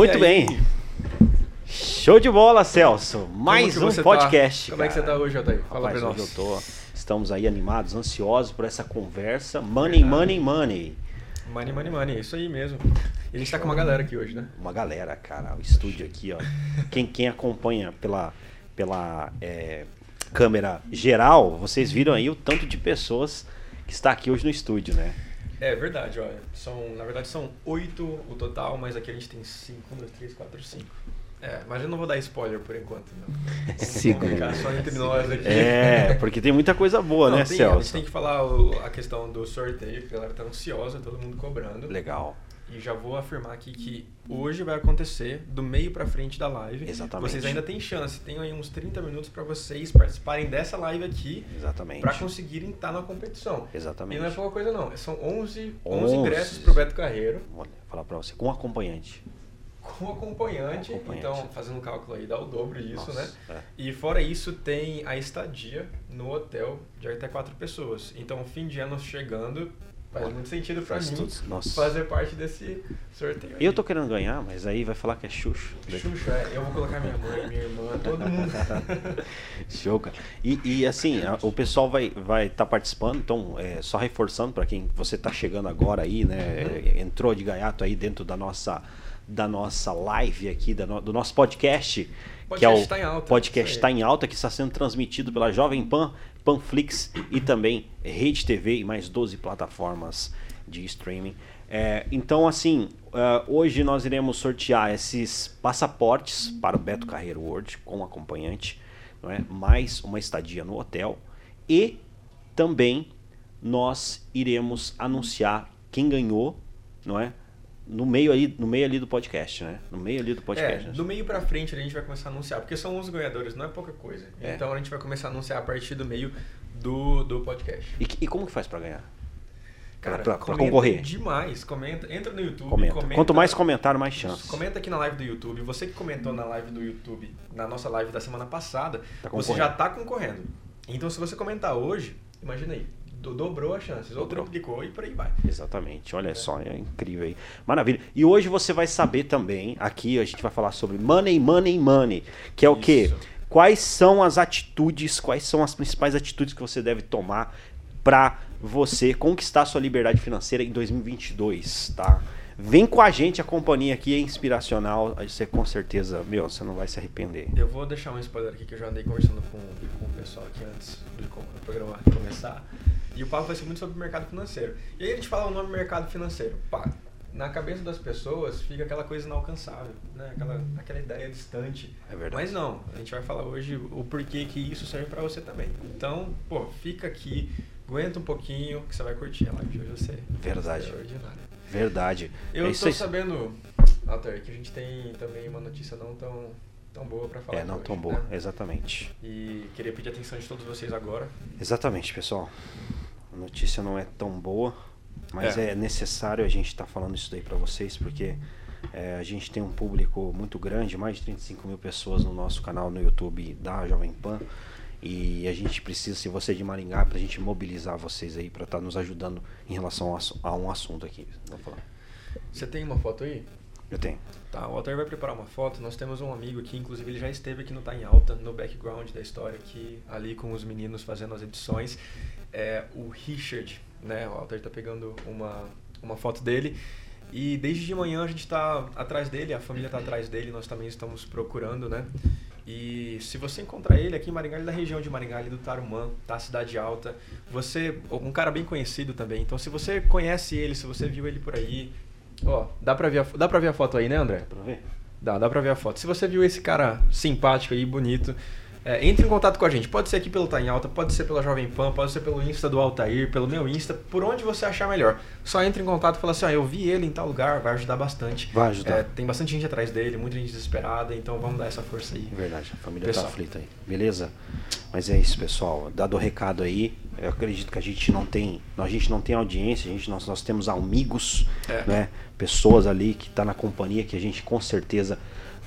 Muito bem. Show de bola, Celso. Mais um você podcast. Tá? Como é que você tá hoje, Otair? Fala Rapaz, pra hoje nós. eu tô. Estamos aí animados, ansiosos por essa conversa. Money, money, money. Money, money, money. É isso aí mesmo. E a gente tá com uma galera aqui hoje, né? Uma galera, cara, o estúdio aqui, ó. Quem, quem acompanha pela, pela é, câmera geral, vocês viram aí o tanto de pessoas que está aqui hoje no estúdio, né? É verdade, olha. São, na verdade são oito o total, mas aqui a gente tem cinco. Um, dois, três, quatro, cinco. É, mas eu não vou dar spoiler por enquanto, não. Cinco. só entre nós aqui. É, porque tem muita coisa boa, Não, né, tem, A gente Celso? tem que falar o- a questão do sorteio, que a galera tá ansiosa, todo mundo cobrando. Legal. E já vou afirmar aqui que hoje vai acontecer do meio pra frente da live. Exatamente. Vocês ainda têm chance, tem aí uns 30 minutos pra vocês participarem dessa live aqui Exatamente. pra conseguirem estar na competição. Exatamente. E não é pouca coisa não, são 11, 11 11. ingressos pro Beto Carreiro Vou falar pra você, com acompanhante. com acompanhante, Com acompanhante. então fazendo um cálculo aí dá o dobro disso, Nossa, né? é. E fora isso tem a estadia no hotel de até quatro pessoas. Então fim de ano chegando faz muito sentido pra Faz mim tudo- nossa. fazer parte desse sorteio. aí. Eu tô querendo ganhar, mas aí vai falar que é Xuxo. Xuxa, é, eu vou colocar minha mãe, minha irmã, todo mundo. Show, cara. E, e, assim, a- o pessoal vai estar vai tá participando, então, é, só reforçando para quem você está chegando agora aí, né? é, Entrou de gaiato aí dentro da nossa, da nossa live aqui, da no- do nosso podcast. que é o Podcast tá alta, podcast aí. está em alta, que está sendo transmitido pela Jovem Pan, Panflix e também Rede TV e mais 12 plataformas de streaming. É, então, assim, ah, hoje nós iremos sortear esses passaportes para o Beto Carreiro World com acompanhante, não é? mais uma estadia no hotel e também nós iremos anunciar quem ganhou, não é? No meio ali, no meio ali do podcast, né? No meio ali do podcast. É, né? do meio pra frente a gente vai começar a anunciar, porque são 11 ganhadores, não é pouca coisa. É. Então a gente vai começar a anunciar a partir do meio do, do podcast. E, e como que faz para ganhar? Cara, pra- pra concorrer. demais. Comenta, entra no YouTube, Comenta. comenta. Quanto mais comentário, mais chance. Comenta aqui na live do YouTube. Você que comentou na live do YouTube, na nossa live da semana passada, Tá você já tá concorrendo. Então, se você comentar hoje, imagina aí, dobrou as chances, ou triplicou e por aí vai. Exatamente, olha só, é incrível aí. Maravilha. E hoje você vai saber também, aqui a gente vai falar sobre money, money, money, que é o quê? Isso. Quais são as atitudes, quais são as principais atitudes que você deve tomar para você conquistar sua liberdade financeira em 2022, tá? Vem com a gente, a companhia aqui é inspiracional, você com certeza, meu, você não vai se arrepender. Eu vou deixar um spoiler aqui que eu já andei conversando com, com o pessoal aqui antes do programa começar. E o papo vai ser muito sobre o mercado financeiro. E aí a gente fala o nome mercado financeiro. Pá, na cabeça das pessoas fica aquela coisa inalcançável, né? Aquela, aquela ideia distante. É verdade. Mas não, a gente vai falar hoje o porquê que isso serve pra você também. Então, pô, fica aqui, aguenta um pouquinho que você vai curtir a live de hoje. Você Verdade. extraordinária. Verdade. Eu é aí. sabendo, Alter, que a gente tem também uma notícia não tão, tão boa pra falar É, não aqui tão hoje, boa, né? exatamente. E queria pedir atenção de todos vocês agora. Exatamente, pessoal. A notícia não é tão boa, mas é, É. necessário a gente estar falando isso daí para vocês, porque é, a gente tem um público muito grande, mais de 35 mil pessoas no nosso canal no YouTube da Jovem Pan. E a gente precisa, se você é de Maringá, para a gente mobilizar vocês aí para estar nos ajudando em relação a um assunto aqui. Você tem uma foto aí? Eu tenho. Tá, o Alter vai preparar uma foto. Nós temos um amigo aqui, inclusive ele já esteve aqui no Tá em Alta, no background da história, aqui, ali com os meninos fazendo as edições. É o Richard, né? O Alter tá pegando uma, uma foto dele. E desde de manhã a gente tá atrás dele, a família tá atrás dele, nós também estamos procurando, né? E se você encontrar ele aqui em Maringá, ele é da região de Maringá, ali do Tarumã, tá? Cidade Alta. Você, um cara bem conhecido também. Então, se você conhece ele, se você viu ele por aí, ó, dá pra ver a, dá pra ver a foto aí, né, André? Pra ver? Dá, dá pra ver a foto. Se você viu esse cara simpático aí, bonito, é, entre em contato com a gente. Pode ser aqui pelo Tá em Alta, pode ser pela Jovem Pan, pode ser pelo Insta do Altair, pelo meu Insta, por onde você achar melhor. Só entre em contato e fala assim, ó, eu vi ele em tal lugar, vai ajudar bastante. Vai ajudar. É, tem bastante gente atrás dele, muita gente desesperada, então vamos dar essa força aí. Verdade, a família Pessoal. tá aflita aí. Beleza? Mas é isso, pessoal. Dado o recado aí, eu acredito que a gente não tem, a gente não tem audiência, a gente, nós, nós temos amigos, É. né? Pessoas ali que tá na companhia que a gente com certeza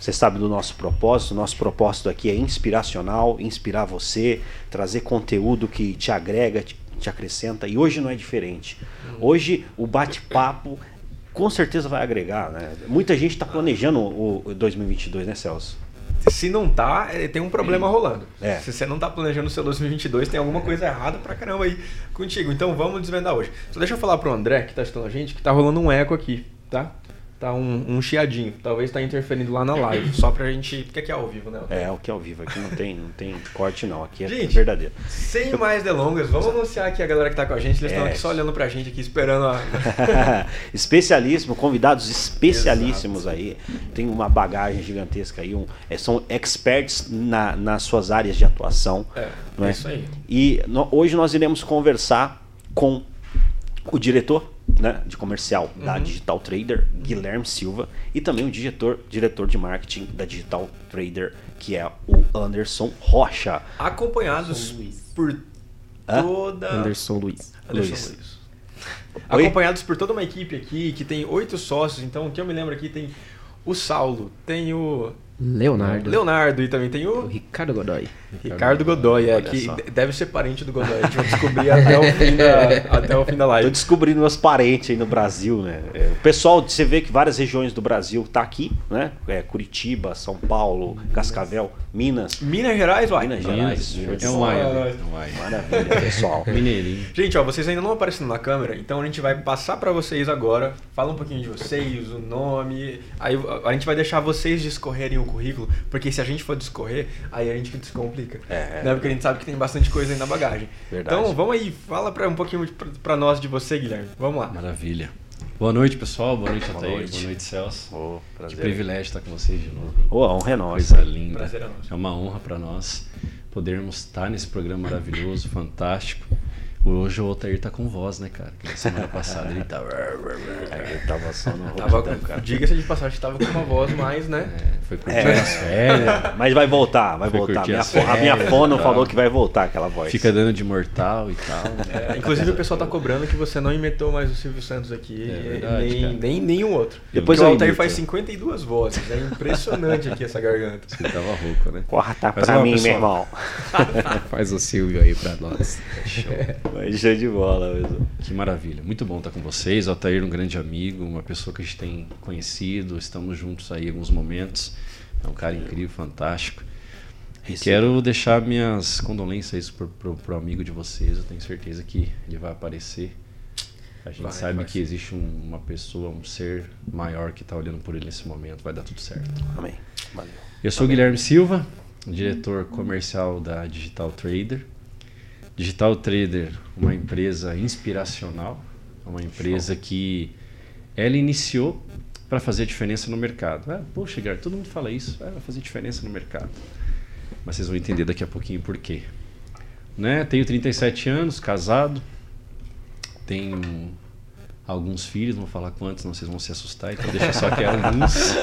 você sabe do nosso propósito. Nosso propósito aqui é inspiracional, inspirar você, trazer conteúdo que te agrega, te, te acrescenta. E hoje não é diferente. Hoje o bate-papo com certeza vai agregar, né? Muita gente está planejando o, o 2022, né, Celso? Se não tá, é, tem um problema rolando. É. Se você não tá planejando o seu 2022, tem alguma coisa errada pra caramba aí contigo. Então vamos desvendar hoje. Só deixa eu falar pro André, que tá assistindo a gente, que tá rolando um eco aqui, tá? Tá um, um chiadinho. Talvez tá interferindo lá na live. Só pra gente. Porque aqui é ao vivo, né? É, o que é ao vivo. Aqui não tem, não tem corte, não. Aqui é Gente, verdadeiro. Sem mais delongas, vamos anunciar aqui a galera que tá com a gente. Eles estão É. aqui só olhando pra gente aqui, esperando a. Especialíssimo, convidados especialíssimos aí. Tem uma bagagem gigantesca aí. Um, é, são experts na, nas suas áreas de atuação. É, é isso aí. E no- hoje nós iremos conversar com o diretor né, de comercial da Uhum. Digital Trader, Guilherme Silva, e também o diretor, diretor de marketing da Digital Trader, que é o Anderson Rocha. Acompanhados Luiz. por Hã? toda. Anderson Luiz. Anderson Luiz. Luiz. Acompanhados por toda uma equipe aqui, que tem oito sócios. Então, o que eu me lembro aqui tem o Saulo, tem o Leonardo. Leonardo e também tem O o Ricardo Godoy. Ricardo Godoy, é, Olha que só. de- deve ser parente do Godoy. A gente vai descobrir até o fim da, até o fim da Tô live. descobrindo meus parentes aí no Brasil, né? É, o pessoal, você vê que várias regiões do Brasil tá aqui, né? É, Curitiba, São Paulo, Cascavel, Minas. Minas Gerais, vai. Minas Gerais. de É um bola. Maia. É. Maravilha, pessoal. Mineirinho. Gente, ó, vocês ainda não aparecendo na câmera, então a gente vai passar pra vocês agora. Fala um pouquinho de vocês, o nome. Aí a gente vai deixar vocês discorrerem o currículo, porque se a gente for discorrer, aí a gente descomplica. É, é. Né? Porque a gente sabe que tem bastante coisa aí na bagagem. Verdade. Então vamos aí, fala pra, um pouquinho pra nós de você, Guilherme. Vamos lá. Maravilha. Boa noite, pessoal. Boa noite, Boa noite. Boa noite, Celso. Ô, Que privilégio estar com vocês de novo. Ô, a honra é nossa. Coisa linda. Prazer é nosso. É uma honra para nós podermos estar nesse programa maravilhoso, fantástico. Hoje o Altair tá com voz, né, cara? Que na semana passada ele tava. É, eu tava só no Tava, roupidão, cara. diga-se de passagem, tava com uma voz mais, né? É, foi curtir É. as férias. Mas vai voltar, vai Foi voltar. Minha as fo- a minha férias fono falou que vai voltar aquela voz. Fica dando de mortal e tal. É, inclusive o pessoal tá cobrando que você não imitou mais o Silvio Santos aqui, É verdade, nem, cara. nem nenhum outro. Depois Porque o Altair imito. faz 52 vozes, é impressionante aqui essa garganta. Você tava rouco, né? Corta Mas, pra mim, pessoal. meu irmão. Faz o Silvio aí pra nós. Mas show de bola mesmo. Que maravilha. Muito bom estar com vocês. O Altair, um grande amigo, uma pessoa que a gente tem conhecido, estamos juntos aí em alguns momentos. É um cara incrível, fantástico. Quero deixar minhas condolências pro, pro, pro amigo de vocês. Eu tenho certeza que ele vai aparecer. A gente Vai, sabe vai que existe um- uma pessoa, um ser maior que está olhando por ele nesse momento. Vai dar tudo certo. Amém. Valeu. Eu sou o Guilherme Silva, diretor comercial da Digital Trader. Digital Trader, uma empresa inspiracional, uma empresa que ela iniciou para fazer diferença no mercado. Ah, poxa, Guilherme, todo mundo fala isso, ah, vai fazer diferença no mercado. Mas vocês vão entender daqui a pouquinho por quê. Né? Tenho 37 anos, casado, tenho alguns filhos, não vou falar quantos, senão vocês vão se assustar, então deixa só que é alguns.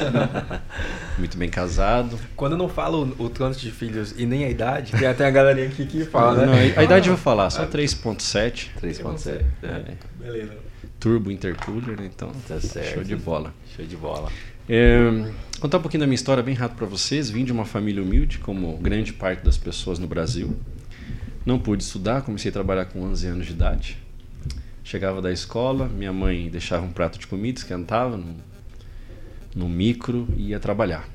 Muito bem casado. Quando eu não falo o, o tanto de filhos e nem a idade, tem até a galerinha aqui que fala, Não, né? a, a idade eu vou falar, só 3.7. 3.7. É, Beleza. turbo intercooler, né? então Tá certo. show de bola. Show de bola. É, contar um pouquinho da minha história bem rápido para vocês. Vim de uma família humilde, como grande parte das pessoas no Brasil. Não pude estudar, comecei a trabalhar com 11 anos de idade. Chegava da escola, minha mãe deixava um prato de comida, esquentava no, no micro e ia trabalhar.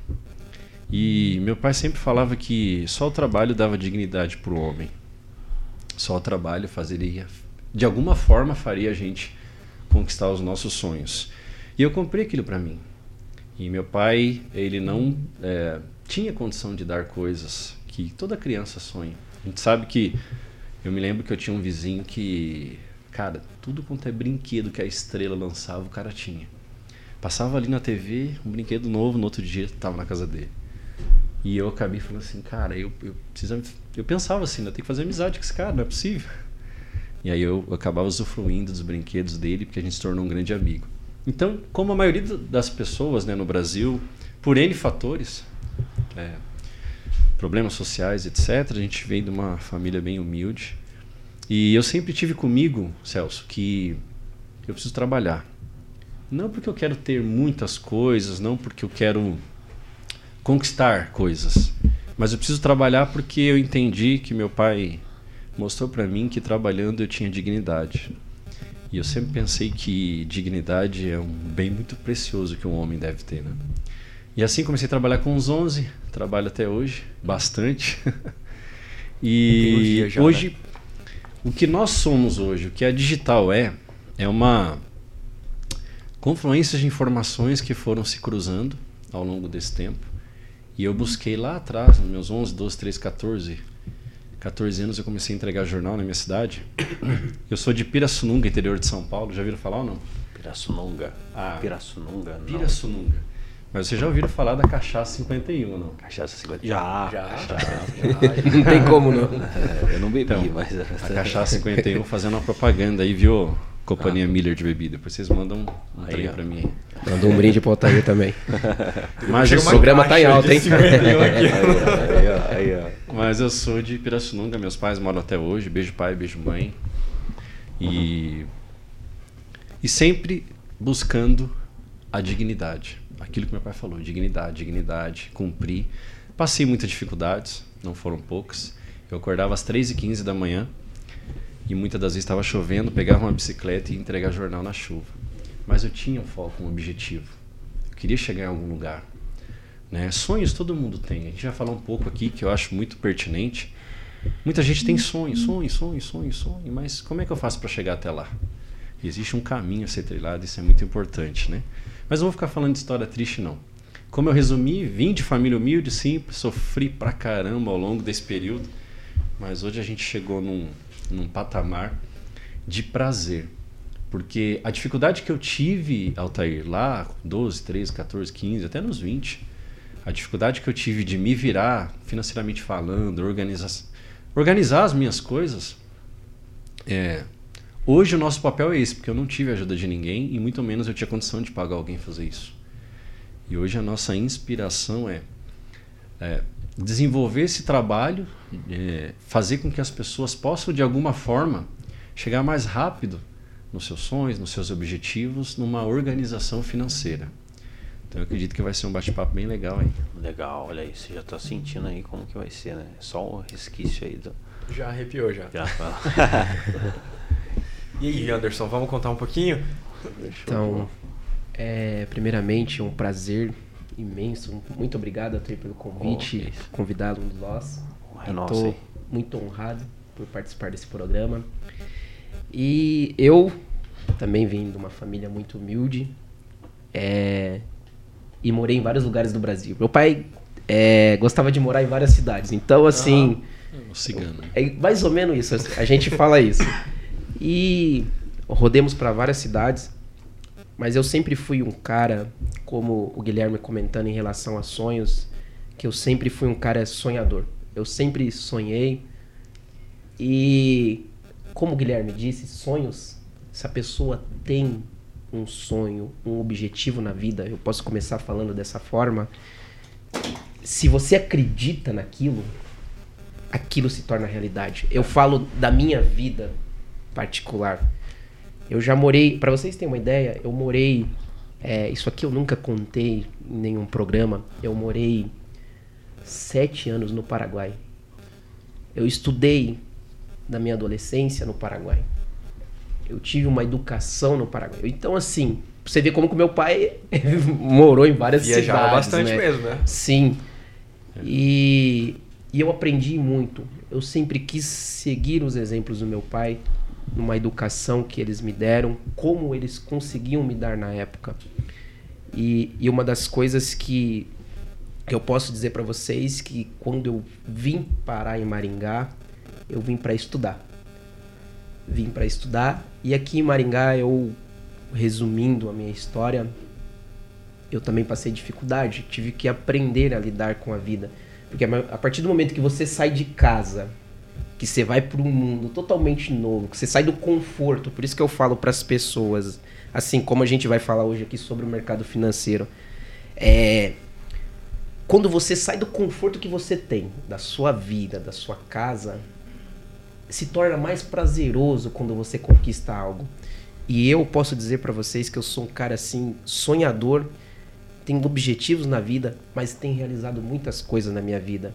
E meu pai sempre falava que só o trabalho dava dignidade para o homem. Só o trabalho fazeria, de alguma forma, faria a gente conquistar os nossos sonhos. E eu comprei aquilo para mim. E meu pai, ele não é, tinha condição de dar coisas que toda criança sonha. A gente sabe que eu me lembro que eu tinha um vizinho que, cara, tudo quanto é brinquedo que a estrela lançava, o cara tinha. Passava ali na TV, um brinquedo novo, no outro dia estava na casa dele. E eu acabei falando assim, cara, eu, eu precisava. Eu pensava assim, eu tenho que fazer amizade com esse cara, não é possível. E aí eu acabava usufruindo dos brinquedos dele, porque a gente se tornou um grande amigo. Então, como a maioria das pessoas né, no Brasil, por N fatores, é, problemas sociais, etc., a gente vem de uma família bem humilde. E eu sempre tive comigo, Celso, que eu preciso trabalhar. Não porque eu quero ter muitas coisas, não porque eu quero conquistar coisas, mas eu preciso trabalhar porque eu entendi que meu pai mostrou para mim que trabalhando eu tinha dignidade. E eu sempre pensei que dignidade é um bem muito precioso que um homem deve ter, né? E assim comecei a trabalhar com uns 11, trabalho até hoje, bastante. e já, hoje, né? O que nós somos hoje, o que a digital é, é uma confluência de informações que foram se cruzando ao longo desse tempo. E eu busquei lá atrás, nos meus 11, 12, 13, 14, 14 anos, eu comecei a entregar jornal na minha cidade. Eu sou de Pirassununga, interior de São Paulo. Já ouviram falar ou não? Pirassununga. Ah. Pirassununga, não. Pirassununga. Mas vocês já ouviram falar da cachaça 51, não? Cachaça 50. Já. Já. Não tem como não. É, eu não bebi, Então, mas. A cachaça 51 fazendo uma propaganda aí, viu? Companhia Miller de bebida. Depois vocês mandam um Aí, trem ó. pra mim. Mandou um brinde pro Altair também. Mas eu, O programa tá em alta, hein? 51 aí, ó, aí, ó. mas eu sou de Pirassununga, meus pais moram até hoje. Beijo pai, beijo mãe. E, e sempre buscando a dignidade. Aquilo que meu pai falou, dignidade, dignidade, cumprir. Passei muitas dificuldades, não foram poucas. Eu acordava às 3h15 da manhã e muitas das vezes estava chovendo, pegava uma bicicleta e ia entregar jornal na chuva. Mas eu tinha um foco, um objetivo. Eu queria chegar em algum lugar. Né? Sonhos todo mundo tem. A gente vai falar um pouco aqui que eu acho muito pertinente. Muita gente tem sonho, sonho, sonho, sonho, sonho, mas como é que eu faço para chegar até lá? Existe um caminho a ser trilhado, isso é muito importante, né? Mas não vou ficar falando de história triste, não. Como eu resumi, vim de família humilde, simples, sofri pra caramba ao longo desse período, mas hoje a gente chegou num, num patamar de prazer. Porque a dificuldade que eu tive, Altair, lá com 12, 13, 14, 15, até nos 20, a dificuldade que eu tive de me virar financeiramente falando, organizar, organizar as minhas coisas, é, hoje o nosso papel é esse, porque eu não tive ajuda de ninguém e muito menos eu tinha condição de pagar alguém fazer isso. E hoje a nossa inspiração é, é desenvolver esse trabalho, é, fazer com que as pessoas possam de alguma forma chegar mais rápido nos seus sonhos, nos seus objetivos, numa organização financeira. Então eu acredito que vai ser um bate-papo bem legal aí. Legal, olha aí, você já tá sentindo aí como que vai ser, né? Só um resquício aí do. Já arrepiou já. Já, E aí, Anderson, vamos contar um pouquinho? Então, é, primeiramente, um prazer imenso. Muito obrigado, Altair, pelo convite, Oh, convidá-lo um de nós. É Estou muito honrado por participar desse programa. E eu também vim de uma família muito humilde é, e morei em vários lugares do Brasil. Meu pai é, gostava de morar em várias cidades, então assim O cigano. né? é mais ou menos isso. A gente fala isso. E rodemos para várias cidades, mas eu sempre fui um cara, como o Guilherme comentando em relação a sonhos, que eu sempre fui um cara sonhador. Eu sempre sonhei. E como o Guilherme disse, sonhos, se a pessoa tem um sonho, um objetivo na vida, eu posso começar falando dessa forma. Se você acredita naquilo, aquilo se torna realidade. Eu falo da minha vida particular. Eu já morei, para vocês terem uma ideia, eu morei, é, isso aqui eu nunca contei em nenhum programa, eu morei sete anos no Paraguai. Eu estudei na minha adolescência no Paraguai. Eu tive uma educação no Paraguai. Então, assim, você ver como que meu pai morou em várias Viajava cidades. bastante né? mesmo, né? Sim. E, e eu aprendi muito. Eu sempre quis seguir os exemplos do meu pai, numa educação que eles me deram, como eles conseguiam me dar na época. E, e uma das coisas que, que eu posso dizer para vocês que quando eu vim parar em Maringá, eu vim para estudar. Vim para estudar e aqui em Maringá eu resumindo a minha história, eu também passei dificuldade, tive que aprender a lidar com a vida. Porque a partir do momento que você sai de casa, que você vai para um mundo totalmente novo, que você sai do conforto, por isso que eu falo para as pessoas, assim como a gente vai falar hoje aqui sobre o mercado financeiro, é quando você sai do conforto que você tem, da sua vida, da sua casa, se torna mais prazeroso quando você conquista algo. E eu posso dizer para vocês que eu sou um cara assim sonhador, tenho objetivos na vida, mas tenho realizado muitas coisas na minha vida.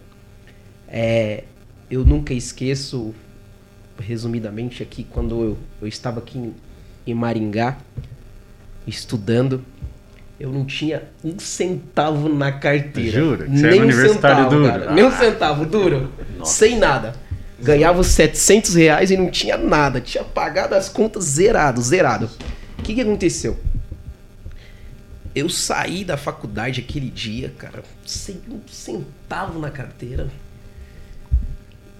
É, eu nunca esqueço, resumidamente aqui, quando eu, eu estava aqui em, em Maringá, estudando. Eu não tinha um centavo na carteira. Jura? Que você Nem um universitário centavo, duro? cara. Nem um centavo, duro. Sem nada. Ganhava os 700 reais e não tinha nada. Tinha pagado as contas zerado, zerado. O que, que aconteceu? Eu saí da faculdade aquele dia, cara, sem um centavo na carteira.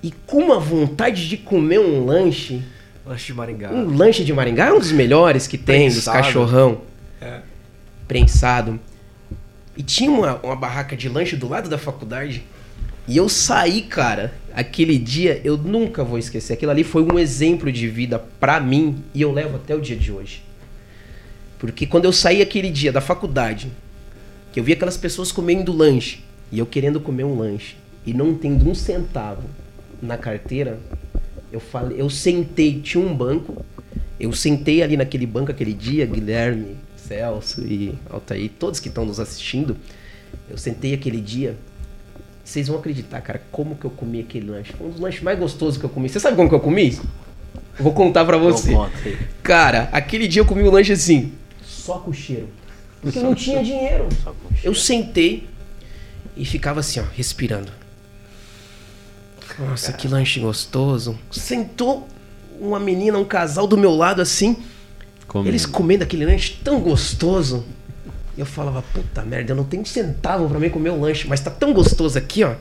E com uma vontade de comer um lanche. Lanche de Maringá. Um lanche de Maringá é um dos melhores que tem, dos Prensado. cachorrão. É. Prensado. E tinha uma, uma barraca de lanche do lado da faculdade. E eu saí, cara. Aquele dia eu nunca vou esquecer. Aquilo ali foi um exemplo de vida pra mim e eu levo até o dia de hoje. Porque quando eu saí aquele dia da faculdade, que eu vi aquelas pessoas comendo lanche e eu querendo comer um lanche e não tendo um centavo na carteira, eu falei, eu sentei, tinha um banco, eu sentei ali naquele banco aquele dia, Guilherme, Celso e Altair, todos que estão nos assistindo, eu sentei aquele dia. Vocês vão acreditar, cara, como que eu comi aquele lanche. Foi um dos lanches mais gostosos que eu comi. Você sabe como que eu comi? Eu vou contar pra você. Cara, aquele dia eu comi o lanche assim, só com cheiro. Porque eu não tinha dinheiro. Eu sentei e ficava assim, ó, respirando. Nossa, que lanche gostoso. Sentou uma menina, um casal do meu lado assim, Comendo. eles comendo aquele lanche tão gostoso. E eu falava, puta merda, eu não tenho um centavo pra mim comer o lanche, mas tá tão gostoso aqui, ó.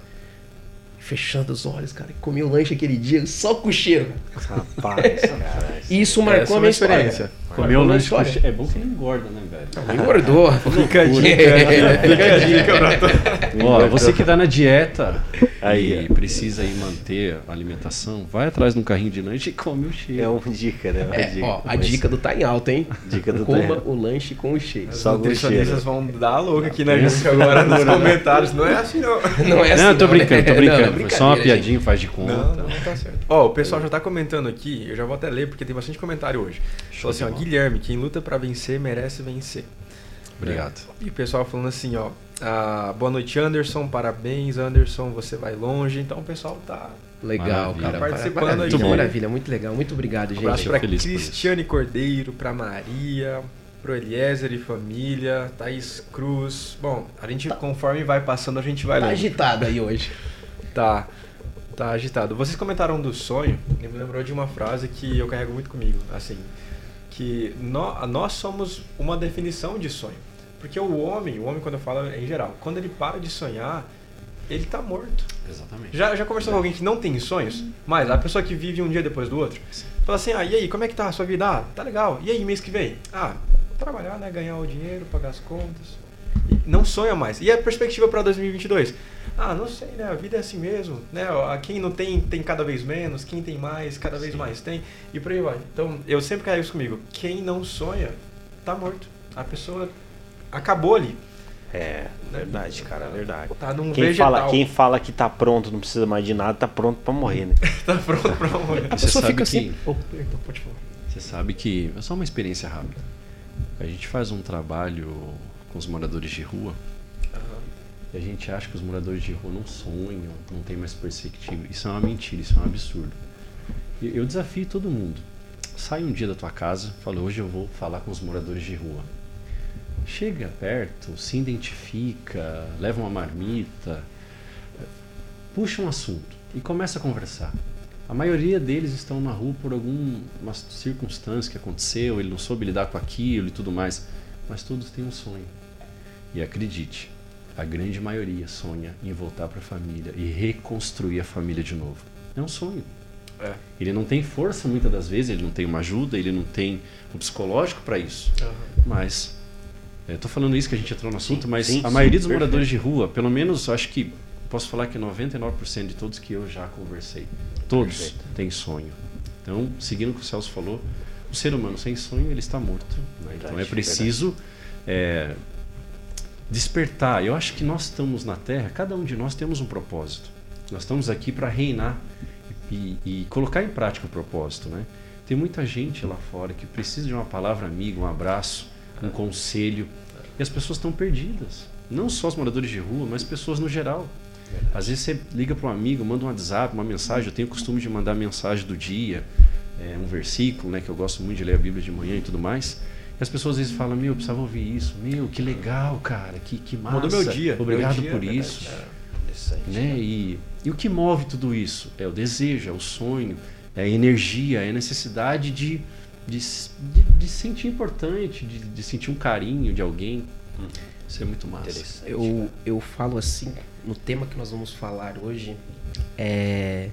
Fechando os olhos, cara, e comi o lanche aquele dia só com o cheiro. Rapaz, cara. E isso marcou é a uma minha história. experiência. Comer o lanche com É bom que não engorda, né, velho? Engordou. Fica a dica. Fica a dica pra Ó, você que tá na dieta Aí, e precisa aí manter a alimentação, vai atrás de um carrinho de lanche e come o cheiro. É uma dica, né? Uma É, dica. ó, a Mas dica do tá em alta, hein? Dica do Coma tá em- o lanche com o cheiro. Só Os nutricionistas vão dar a louca aqui na gente agora nos comentários. Não é assim, não. Não é assim. não, eu tô né? brincando, tô brincando. não, só uma piadinha, faz de conta. Não, não, tá certo. Ó, o pessoal já tá comentando aqui, eu já vou até ler porque tem bastante comentário hoje. Falou assim, ó. Guilherme, quem luta pra vencer merece vencer. Obrigado. E o pessoal falando assim, ó, ah, boa noite Anderson, parabéns Anderson, você vai longe. Então o pessoal tá Legal, Maravilha. cara. Tá participando maravilha, aí. Muito maravilha, muito legal. Muito obrigado, Um abraço gente. Por isso. Cristiane Cordeiro, pra Maria, pro Eliezer e família, Thaís Cruz. Bom, a gente, conforme vai passando, a gente vai Tá lendo. agitado aí hoje. Tá, tá agitado. Vocês comentaram do sonho, e me lembrou de uma frase que eu carrego muito comigo, assim, que nó- nós somos uma definição de sonho. Porque o homem, o homem quando eu falo é em geral, quando ele para de sonhar, ele tá morto. Exatamente. Já, já conversou com alguém que não tem sonhos? Mas a pessoa que vive um dia depois do outro, fala assim, ah, e aí, como é que tá a sua vida? Ah, tá legal. E aí, mês que vem? Ah, trabalhar, né, ganhar o dinheiro, pagar as contas. E não sonha mais. E a perspectiva para 2022? Ah, não sei, né? A vida é assim mesmo, né? A Quem não tem, tem cada vez menos. Quem tem mais, cada vez mais tem. E por aí vai. Então, eu sempre carrego isso comigo. Quem não sonha, tá morto. A pessoa acabou ali. É, verdade, cara, verdade. Tá num Quem vegetal. fala, quem fala que tá pronto, não precisa mais de nada, tá pronto pra morrer, né? tá pronto pra morrer. A Você pessoa sabe fica que- assim. Oh, Então, pode falar. Você sabe que é só uma experiência rápida. A gente faz um trabalho com os moradores de rua e a gente acha que os moradores de rua não sonham, não tem mais perspectiva. Isso é uma mentira, isso é um absurdo. Eu desafio todo mundo. Sai um dia da tua casa, fala, hoje eu vou falar com os moradores de rua. Chega perto, se identifica, leva uma marmita, puxa um assunto e começa a conversar. A maioria deles estão na rua por alguma circunstância que aconteceu, ele não soube lidar com aquilo e tudo mais, mas todos têm um sonho. E acredite, a grande maioria sonha em voltar para a família e reconstruir a família de novo. É um sonho. É. Ele não tem força muitas das vezes, ele não tem uma ajuda, ele não tem um psicológico para isso. Mas, eu tô falando isso que a gente entrou no assunto, mas sim, a sim, maioria dos perfeito. moradores de rua, pelo menos acho que posso falar que 99% de todos que eu já conversei, todos Perfeito. têm sonho. Então, seguindo o que o Celso falou, o ser humano sem sonho ele está morto. né? Então é Verdade, preciso é, despertar. Eu acho que nós estamos na Terra, cada um de nós temos um propósito. Nós estamos aqui para reinar e, e colocar em prática o propósito, né? Tem muita gente lá fora que precisa de uma palavra amiga, um abraço, um conselho, e as pessoas estão perdidas. Não só os moradores de rua, mas pessoas no geral. Às vezes você liga para um amigo, manda um WhatsApp, uma mensagem. Eu tenho o costume de mandar mensagem do dia, é, um versículo, né, que eu gosto muito de ler a Bíblia de manhã e tudo mais. As pessoas às vezes falam, meu, eu precisava ouvir isso. Meu, que legal, cara, que, que massa. Mudou meu dia. Obrigado meu dia, por é verdade. isso. Interessante. Né? E, e o que move tudo isso? É o desejo, é o sonho, é a energia, é a necessidade de, de, de, de se sentir importante, de, de sentir um carinho de alguém. Isso é muito massa. Eu, eu falo assim, no tema que nós vamos falar hoje, é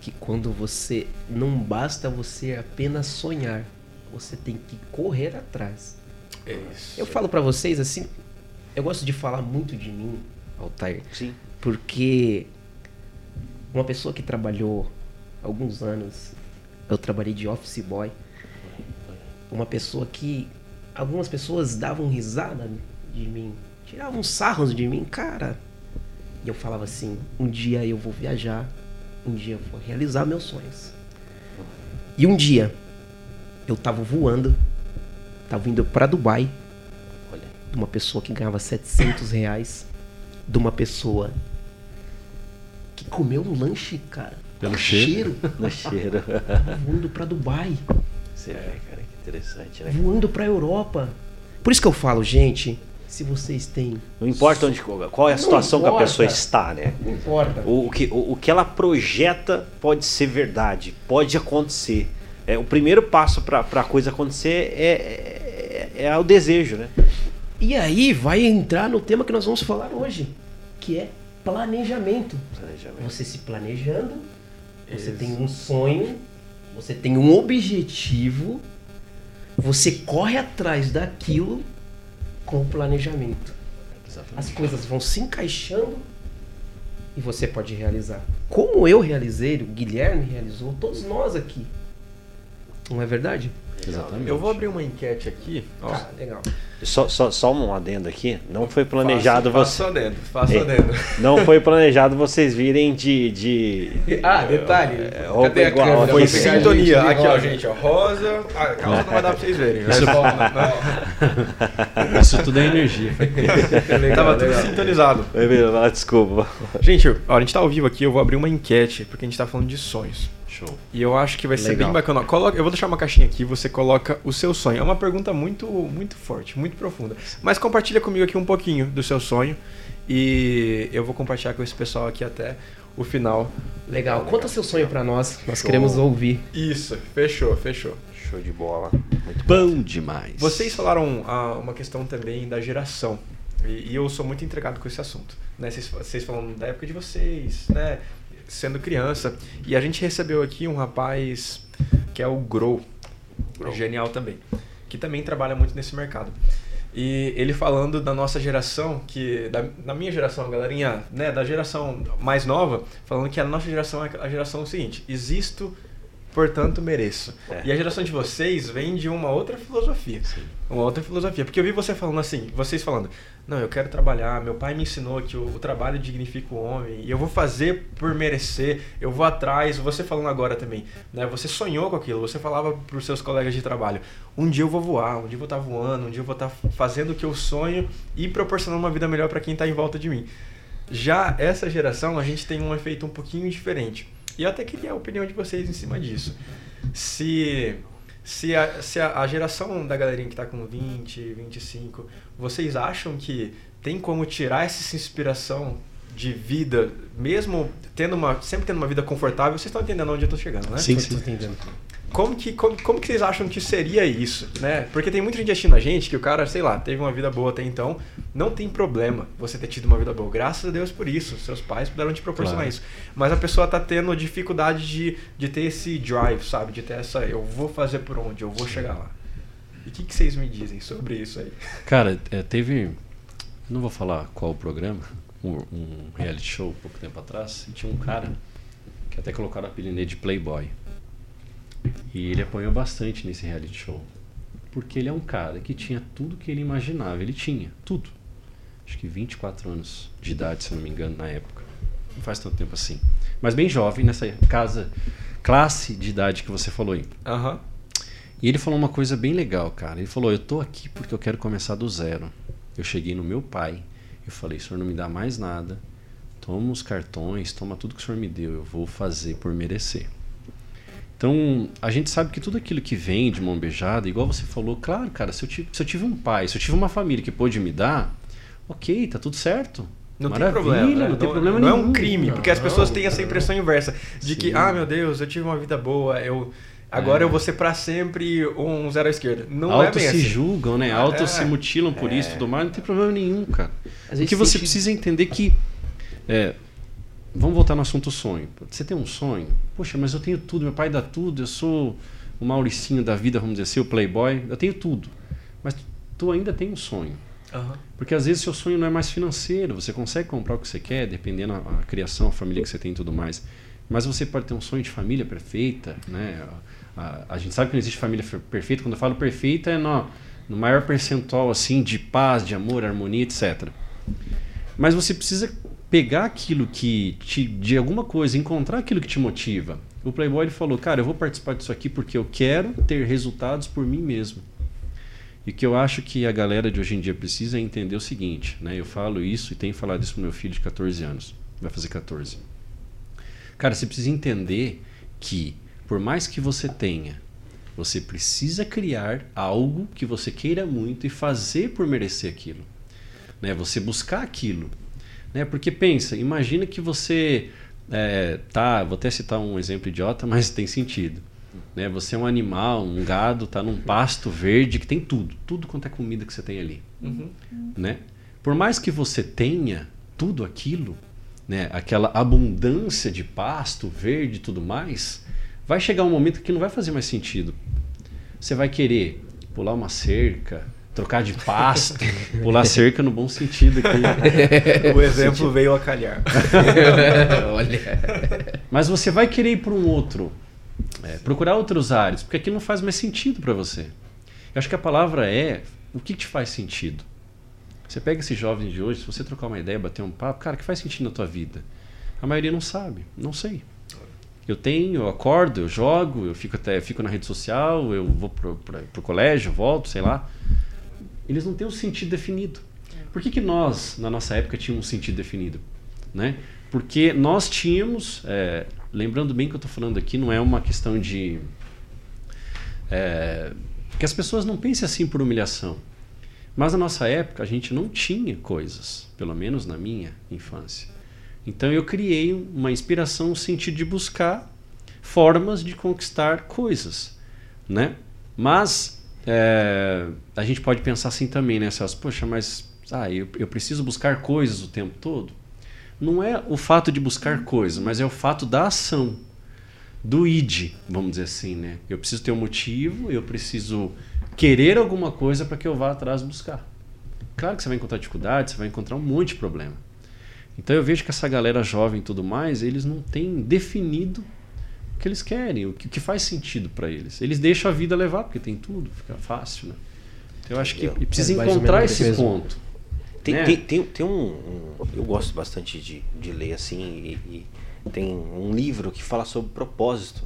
que quando você. Não basta você apenas sonhar, você tem que correr atrás. É isso. Eu falo pra vocês assim, eu gosto de falar muito de mim, Altair, Sim. porque uma pessoa que trabalhou alguns anos, eu trabalhei de office boy, uma pessoa que algumas pessoas davam risada de mim, tiravam sarros de mim, cara. E eu falava assim, um dia eu vou viajar, um dia eu vou realizar meus sonhos. E um dia eu tava voando, tava indo pra Dubai, Olha. de uma pessoa que ganhava 700 reais, de uma pessoa que comeu um lanche, cara. Pelo cheiro. No cheiro. voando pra Dubai, Você vê, cara, que interessante, né? voando pra Europa. Por isso que eu falo, gente, se vocês têm. Não importa onde, qual é a Não situação que a pessoa está, né? Não importa. O, o que, o, o que ela projeta pode ser verdade, pode acontecer. É, o primeiro passo para a coisa acontecer é, é, é o desejo, né? E aí vai entrar no tema que nós vamos falar hoje, que é planejamento. Planejamento. Você se planejando, você Isso. tem um sonho, você tem um objetivo, você corre atrás daquilo com o planejamento. As coisas vão se encaixando e você pode realizar. Como eu realizei, o Guilherme realizou, todos nós aqui. Não é verdade? Exatamente. Eu vou abrir uma enquete aqui. Ó, Tá, legal. Só, só, só um adendo aqui. Não foi planejado faço, você. Faço adendo, faço É. adendo. Não foi planejado vocês virem de. de Ah, detalhe. roupa Cadê a igual, câmera? foi a Sintonia. Aqui, ó, gente, ó. Rosa. Ah, A calça não vai dar pra vocês verem. né? Isso- Só- não. Isso tudo é energia. Legal, Tava tudo legal. sintonizado. Ah, Desculpa. Gente, ó, a gente tá ao vivo aqui, eu vou abrir uma enquete, porque a gente tá falando de sonhos. Show. E eu acho que vai ser Legal. bem bacana. Coloca, eu vou deixar uma caixinha aqui, você coloca o seu sonho. É uma pergunta muito, muito forte, muito profunda. Mas compartilha comigo aqui um pouquinho do seu sonho. E eu vou compartilhar com esse pessoal aqui até o final. Legal. Conta seu sonho pra nós. Nós Show. queremos ouvir. Isso, fechou, fechou. Show de bola. Muito Bom demais. Vocês falaram ah, uma questão também da geração. E, e eu sou muito entregado com esse assunto. Né? Vocês, vocês falam da época de vocês, né? Sendo criança. E a gente recebeu aqui um rapaz que é o Grow. Genial também. Que também trabalha muito nesse mercado. E ele falando da nossa geração, que da, da minha geração, galerinha, né, da geração mais nova, falando que a nossa geração é a geração seguinte: existo, portanto mereço. É. E a geração de vocês vem de uma outra filosofia. Uma outra filosofia. Porque eu vi você falando assim, vocês falando, não, eu quero trabalhar, meu pai me ensinou que o, o trabalho dignifica o homem, e eu vou fazer por merecer, eu vou atrás, você falando agora também, né? Você sonhou com aquilo, você falava para os seus colegas de trabalho, um dia eu vou voar, um dia eu vou estar voando, um dia eu vou estar fazendo o que eu sonho e proporcionando uma vida melhor para quem está em volta de mim. Já essa geração, a gente tem um efeito um pouquinho diferente. E eu até queria a opinião de vocês em cima disso. Se se a, se a, a geração da galerinha que tá com 20, 25, vocês acham que tem como tirar essa inspiração de vida, mesmo tendo uma, sempre tendo uma vida confortável, vocês estão entendendo onde eu tô chegando, né? Sim, sim. entendendo. Como que, como, como que vocês acham que seria isso, né? Porque tem muita gente assistindo a gente que o cara, sei lá, teve uma vida boa até então, não tem problema você ter tido uma vida boa. Graças a Deus por isso, seus pais puderam te proporcionar Claro. isso. Mas a pessoa tá tendo dificuldade de, de ter esse drive, sabe? De ter essa, eu vou fazer por onde, eu vou chegar lá. E o que, que vocês me dizem sobre isso aí? Cara, é, teve. Não vou falar qual o programa, um, um reality show pouco tempo atrás, e tinha um cara que até colocaram o apelido de Playboy. E ele apanhou bastante nesse reality show. Porque ele é um cara que tinha tudo que ele imaginava. Ele tinha, tudo. Acho que 24 anos de idade, se não me engano, na época. Não faz tanto tempo assim. Mas bem jovem, nessa casa, classe de idade que você falou aí. Aham. E ele falou uma coisa bem legal, cara. Ele falou: Eu tô aqui porque eu quero começar do zero. Eu cheguei no meu pai, eu falei: O senhor não me dá mais nada. Toma os cartões, toma tudo que o senhor me deu. Eu vou fazer por merecer. Então, a gente sabe que tudo aquilo que vem de mão beijada, igual você falou, claro, cara, se eu, tive, se eu tive um pai, se eu tive uma família que pôde me dar, ok, tá tudo certo. Não Maravilha, tem problema. né? não tem problema não é nenhum. um crime, porque as Não, pessoas têm essa não. impressão inversa de que, Sim. ah, meu Deus, eu tive uma vida boa, eu agora É. eu vou ser pra sempre um zero à esquerda. Não é Auto bem se assim. julgam, né? Auto É. se mutilam por isso e tudo mais, não tem problema nenhum, cara. O que você sente- precisa entender que. Vamos voltar no assunto sonho. Você tem um sonho? Poxa, mas eu tenho tudo, meu pai dá tudo, eu sou o Mauricinho da vida, vamos dizer assim, o playboy, eu tenho tudo. Mas tu ainda tem um sonho. Aham. Porque às vezes seu sonho não é mais financeiro, você consegue comprar o que você quer, dependendo da criação, a família que você tem e tudo mais. Mas você pode ter um sonho de família perfeita, né? A, a- gente sabe que não existe família perfeita. Quando eu falo perfeita é no, no maior percentual assim de paz, de amor, harmonia, etc. Mas você precisa pegar aquilo que te, de alguma coisa, encontrar aquilo que te motiva. O Playboy ele falou, cara, eu vou participar disso aqui porque eu quero ter resultados por mim mesmo. E o que eu acho que a galera de hoje em dia precisa é entender o seguinte, né? Eu falo isso e tenho falado isso pro meu filho de 14 anos. Vai fazer 14. Cara, você precisa entender que por mais que você tenha, você precisa criar algo que você queira muito e fazer por merecer aquilo. Né? Você buscar aquilo. Né? Porque pensa, imagina que você é, tá, vou até citar um exemplo idiota, mas tem sentido. Né? Você é um animal, um gado, tá num pasto verde que tem tudo, tudo quanto é comida que você tem ali, Uhum. né? Por mais que você tenha tudo aquilo, né, aquela abundância de pasto verde e tudo mais, vai chegar um momento que não vai fazer mais sentido. Você vai querer pular uma cerca, trocar de pasto, pular cerca no bom sentido aqui. O exemplo veio a calhar. Olha. Mas você vai querer ir para um outro, é, procurar outros áreas, porque aquilo não faz mais sentido para você. Eu acho que a palavra é o que te faz sentido. Você pega esses jovens de hoje, se você trocar uma ideia, bater um papo, cara, o que faz sentido na tua vida? A maioria não sabe, não sei. Eu tenho, eu acordo, eu jogo, eu fico até fico na rede social, eu vou pro, pro, pro colégio, volto, sei lá. Eles não têm um sentido definido. Por que, que nós, na nossa época, tínhamos um sentido definido? Né? Porque nós tínhamos, é, lembrando bem que eu estou falando aqui, não é uma questão de. É, que as pessoas não pensem assim por humilhação. Mas na nossa época a gente não tinha coisas, pelo menos na minha infância. Então eu criei uma inspiração no sentido de buscar formas de conquistar coisas, né? Mas é, a gente pode pensar assim também, né, Celso? Poxa, mas ah, eu, eu preciso buscar coisas o tempo todo? Não é o fato de buscar coisas, mas é o fato da ação, do id, vamos dizer assim, né? Eu preciso ter um motivo, eu preciso querer alguma coisa para que eu vá atrás buscar. Claro que você vai encontrar dificuldades, você vai encontrar um monte de problema. Então eu vejo que essa galera jovem e tudo mais, eles não têm definido que eles querem, o que, o que faz sentido para eles. Eles deixam a vida levar, porque tem tudo, fica fácil, né? Então eu acho que Entendeu? precisa É encontrar esse mesmo. ponto. Tem, né? tem, tem, tem um, um- Eu gosto bastante de, de ler assim, e, e tem um livro que fala sobre propósito.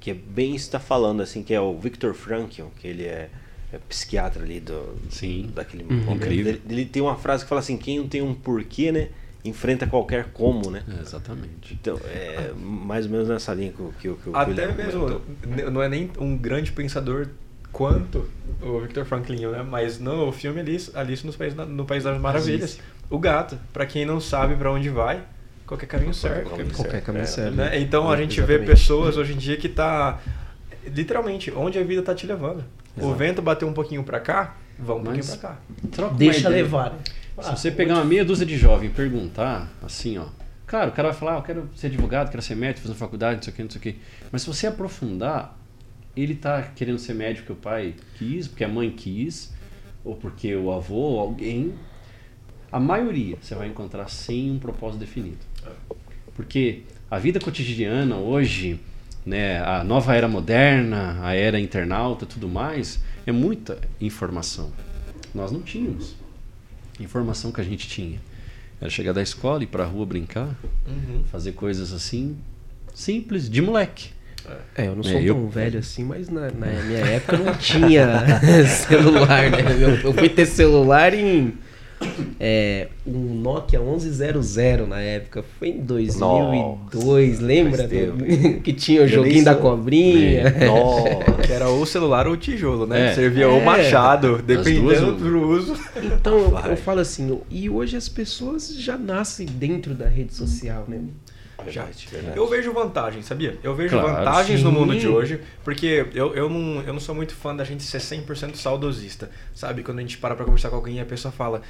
Que é bem está falando, assim, que é o Viktor Frankl, que ele é, é psiquiatra ali do, Sim. daquele Uhum. momento. Incrível. Ele, ele tem uma frase que fala assim, quem não tem um porquê, né? Enfrenta qualquer como, né? É, exatamente. Então, é mais ou menos nessa linha que, o- que, o- que o Até mesmo, não é nem um grande pensador quanto o Victor Franklin, né? Mas no filme Alice, Alice nos País, no País das Maravilhas, o gato, pra quem não sabe pra onde vai, qualquer caminho serve. caminho Qualquer caminho É, serve. né? Então a gente vê exatamente. pessoas hoje em dia que tá literalmente onde a vida tá te levando. O Exato. vento bateu um pouquinho pra cá, vamos um pouquinho pra cá. Troca Deixa levar. Se você pegar uma meia dúzia de jovem e perguntar, assim, ó. Cara, o cara vai falar, ah, eu quero ser advogado, quero ser médico, fazer faculdade, não sei o que, não sei o que. Mas se você aprofundar, ele tá querendo ser médico porque o pai quis, porque a mãe quis, ou porque o avô, ou alguém. A maioria você vai encontrar sem um propósito definido. Porque a vida cotidiana hoje, né, a nova era moderna, a era internauta, tudo mais, é muita informação. Nós não tínhamos. Informação que a gente tinha era chegar da escola, ir pra rua brincar, Uhum. fazer coisas assim simples, de moleque. É, eu não É, sou eu- tão velho assim, mas na, na minha época não tinha celular, né? Eu, eu fui ter celular em é, um Nokia 1100 na época. Foi em 2002, lembra? faz tempo. que tinha o Eu joguinho da cobrinha. Nossa. Que era ou celular ou tijolo, né? É. Servia É. ou machado, dependendo duas, do uso. Então, Vai. eu falo assim, e hoje as pessoas já nascem dentro da rede social, né? Verdade, verdade. Eu vejo vantagens, sabia? Eu vejo Claro, vantagens no sim. mundo de hoje, porque eu, eu, não, eu não sou muito fã da gente ser 100% saudosista, sabe? Quando a gente para pra conversar com alguém e a pessoa fala...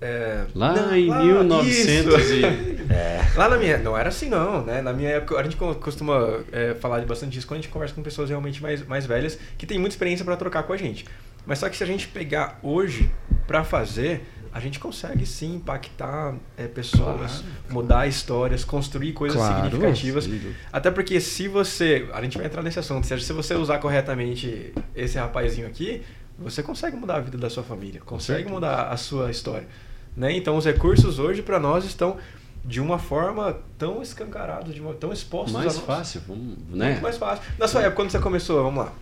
é, Lá "Não, em lá, 1900 isso." e... Lá na minha... Não era assim não, né? Na minha época, a gente co- costuma é, falar de bastante disso quando a gente conversa com pessoas realmente mais, mais velhas, que tem muita experiência pra trocar com a gente. Mas só que se a gente pegar hoje pra fazer, a gente consegue sim impactar é, pessoas, mudar histórias, construir coisas Claro, significativas. dúvida. Até porque se você. A gente vai entrar nesse assunto. Se se você usar corretamente esse rapazinho aqui, você consegue mudar a vida da sua família, consegue mudar a sua história. Né? Então os recursos hoje para nós estão de uma forma tão escancarados, de uma, tão expostos a Mais nós. fácil, vamos, né? Muito mais fácil. Na sua época, quando você começou, vamos lá.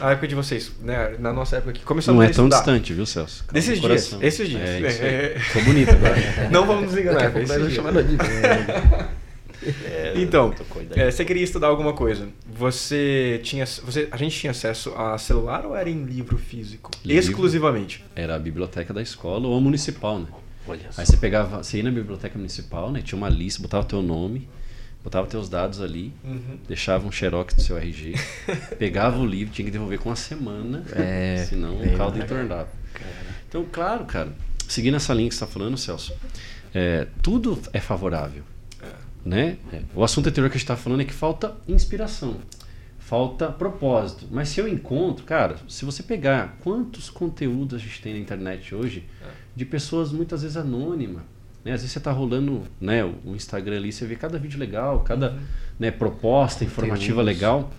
Na época de vocês, né? Na nossa época aqui, começamos Não é a tão estudar. distante, viu, Celso? Calma Desses dias, esses dias. É, isso aí. É, é. Ficou bonito agora. Não vamos nos Daqui a enganar. vamos dias. chamar ela de. É, Então. É, você queria estudar alguma coisa. Você tinha. Você, a gente tinha acesso a celular ou era em livro físico? Livro. Exclusivamente. Era a biblioteca da escola ou a municipal, né? Olha só. Aí você pegava, você ia na biblioteca municipal, né? Tinha uma lista, botava teu nome, botava teus dados ali, Uhum. deixava um xerox do seu RG, pegava o livro, tinha que devolver com uma semana, É, senão é, o caldo entornava. Então, claro, cara, seguindo essa linha que você está falando, Celso, é, tudo é favorável. Né? É, O assunto anterior que a gente está falando é que falta inspiração, falta propósito. Mas se eu encontro, cara, se você pegar quantos conteúdos a gente tem na internet hoje de pessoas muitas vezes anônimas, né? Às vezes você está rolando né, o Instagram ali, você vê cada vídeo legal, cada né, proposta informativa legal.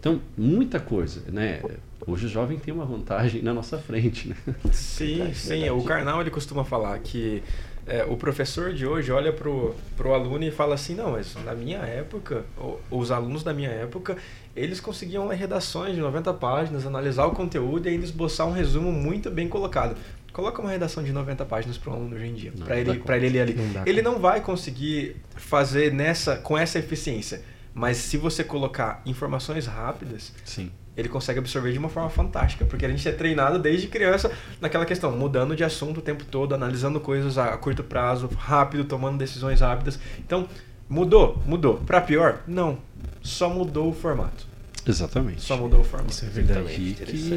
Então, muita coisa, né? Hoje o jovem tem uma vantagem na nossa frente, né? Sim, Verdade, sim. verdade. O Karnal ele costuma falar que é, o professor de hoje olha pro, pro aluno e fala assim, não, mas na minha época, o- os alunos da minha época, eles conseguiam ler redações de 90 páginas, analisar o conteúdo e ainda esboçar um resumo muito bem colocado. Coloca uma redação de 90 páginas para um aluno hoje em dia, para ele, pra ele ler ali. Não ele conta. não vai conseguir fazer nessa com essa eficiência. Mas se você colocar informações rápidas, Sim. ele consegue absorver de uma forma fantástica, porque a gente é treinado desde criança naquela questão, mudando de assunto o tempo todo, analisando coisas a curto prazo, rápido, tomando decisões rápidas. Então, mudou, mudou. Pra pior? Não. Só mudou o formato. Exatamente. Só mudou o formato. Isso é verdade.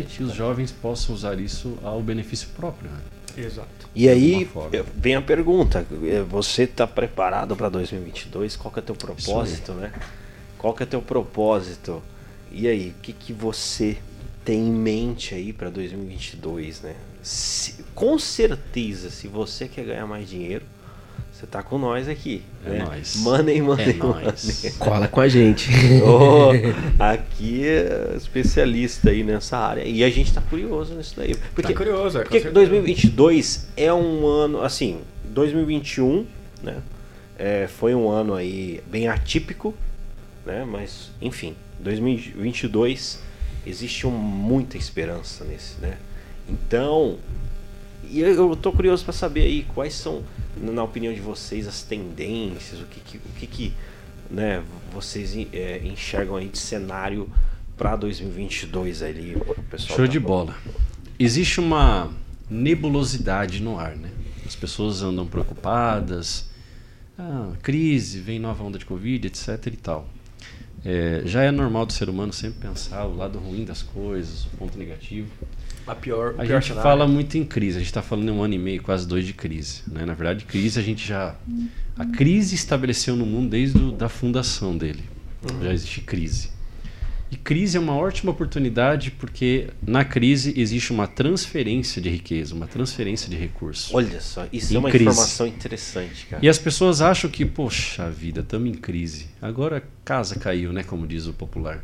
que, os jovens possam usar isso ao benefício próprio. Né? Exato. E aí forma. vem a pergunta: eh, você está preparado para 2022? Qual que é teu propósito, né? Qual que é teu propósito? E aí, o que, que você tem em mente aí para 2022, né? Se- com certeza, se você quer ganhar mais dinheiro, você tá com nós aqui. É né? nóis. Money, money, É money. Cola com a gente. Ô, aqui é especialista aí nessa área. E a gente tá curioso nisso daí. Porque, tá curioso, é, porque certeza. 2022 é um ano, assim, 2021, né? é, foi um ano aí bem atípico, né? Mas, enfim, 2022 existe um- muita esperança nesse, né? Então, e eu, tô curioso para saber aí quais são, na opinião de vocês, as tendências, o que que, o que, que né, vocês é, enxergam aí de cenário para 2022 ali, pessoal. Show tá- de bola. Existe uma nebulosidade no ar, né? As pessoas andam preocupadas. Ah, crise, vem nova onda de Covid, etc e tal. É, já é normal do ser humano sempre pensar o lado ruim das coisas, o ponto negativo. A pior, A pior gente cenário. fala muito em crise, a gente está falando em um ano e meio, quase dois de crise. Né? Na verdade, crise a gente já. A crise estabeleceu no mundo desde a da fundação dele. Já existe crise. E crise é uma ótima oportunidade porque na crise existe uma transferência de riqueza, uma transferência de recursos. Olha só, isso Em é uma crise. informação interessante, cara. E as pessoas acham que, poxa vida, estamos em crise. Agora a casa caiu, né? Como diz o popular.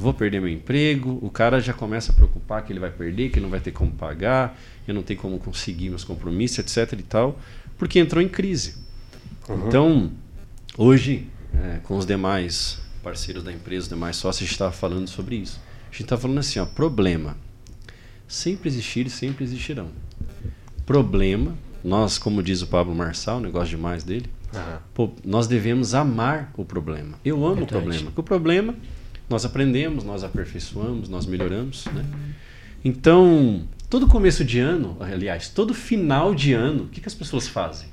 Vou perder meu emprego, o cara já começa a preocupar que ele vai perder, que ele não vai ter como pagar, eu não tenho como conseguir meus compromissos, etc e tal, porque entrou em crise. Então, hoje, é, com os demais parceiros da empresa, os demais sócios, a gente estava falando sobre isso. A gente está falando assim, ó, problema. Sempre existir e sempre existirão. Problema nós, como diz o Pablo Marçal, negócio demais dele, pô, nós devemos amar o problema. Eu amo Verdade. o problema. Porque o problema nós aprendemos, nós aperfeiçoamos, nós melhoramos, né? Então, todo começo de ano, aliás, todo final de ano, o que, que as pessoas fazem?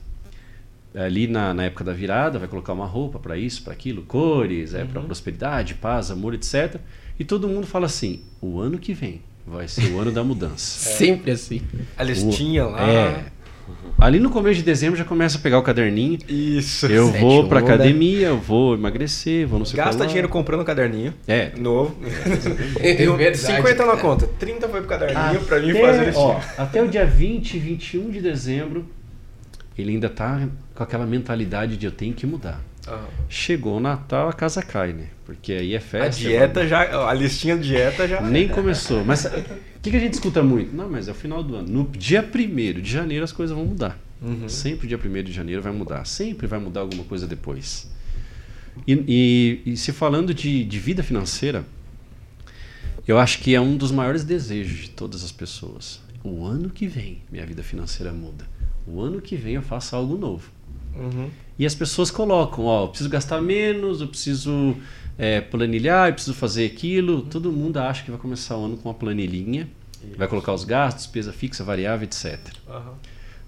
Ali na, na época da virada, vai colocar uma roupa para isso, para aquilo, cores, é para prosperidade, paz, amor, etc. E todo mundo fala assim: o ano que vem vai ser o ano da mudança. Sempre assim. A listinha lá. É. Ali no começo de dezembro já começa a pegar o caderninho. Isso. Eu Sete vou pra onda. academia, eu vou emagrecer, vou não sei o que Gasta dinheiro comprando um caderninho. É. Novo. É verdade, 50 na conta. 30 foi pro caderninho pra mim Até- fazer listinha. ó, até o dia 20, 21 de dezembro, ele ainda tá com aquela mentalidade de eu tenho que mudar. Aham. Chegou o Natal, a casa cai, né? Porque aí é A festa. dieta já. A listinha de dieta já. Nem começou. Mas que, que a gente escuta muito? Não, mas é o final do ano. No dia 1 de janeiro as coisas vão mudar. Uhum. Sempre dia 1 de janeiro vai mudar. Sempre vai mudar alguma coisa depois. E, e- e se falando de, de vida financeira, eu acho que é um dos maiores desejos de todas as pessoas. O ano que vem, minha vida financeira muda. O ano que vem eu faço algo novo. Uhum. E as pessoas colocam, ó, eu preciso gastar menos, eu preciso é, planilhar, eu preciso fazer aquilo. Todo mundo acha que vai começar o ano com uma planilhinha, vai colocar os gastos, despesa fixa, variável, etc. Aham.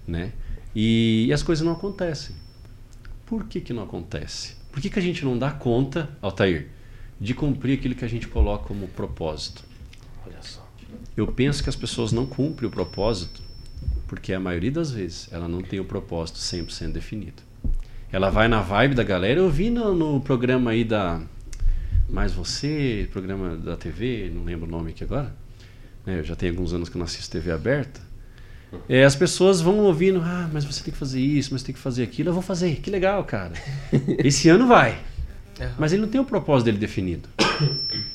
Né? E, e as coisas não acontecem. Por que, que não acontece? Por que, que a gente não dá conta, Altair, de cumprir aquilo que a gente coloca como propósito? Olha só. Eu penso que as pessoas não cumprem o propósito porque a maioria das vezes ela não tem o propósito 100% definido. Ela vai na vibe da galera. Eu vi no, no programa aí da Mais Você, programa da TV, não lembro o nome aqui agora. Né, eu já tenho alguns anos que eu não assisto TV aberta. É, as pessoas vão ouvindo, ah, mas você tem que fazer isso, mas tem que fazer aquilo. Eu vou fazer, que legal, cara. Esse ano vai. Mas ele não tem o propósito dele definido.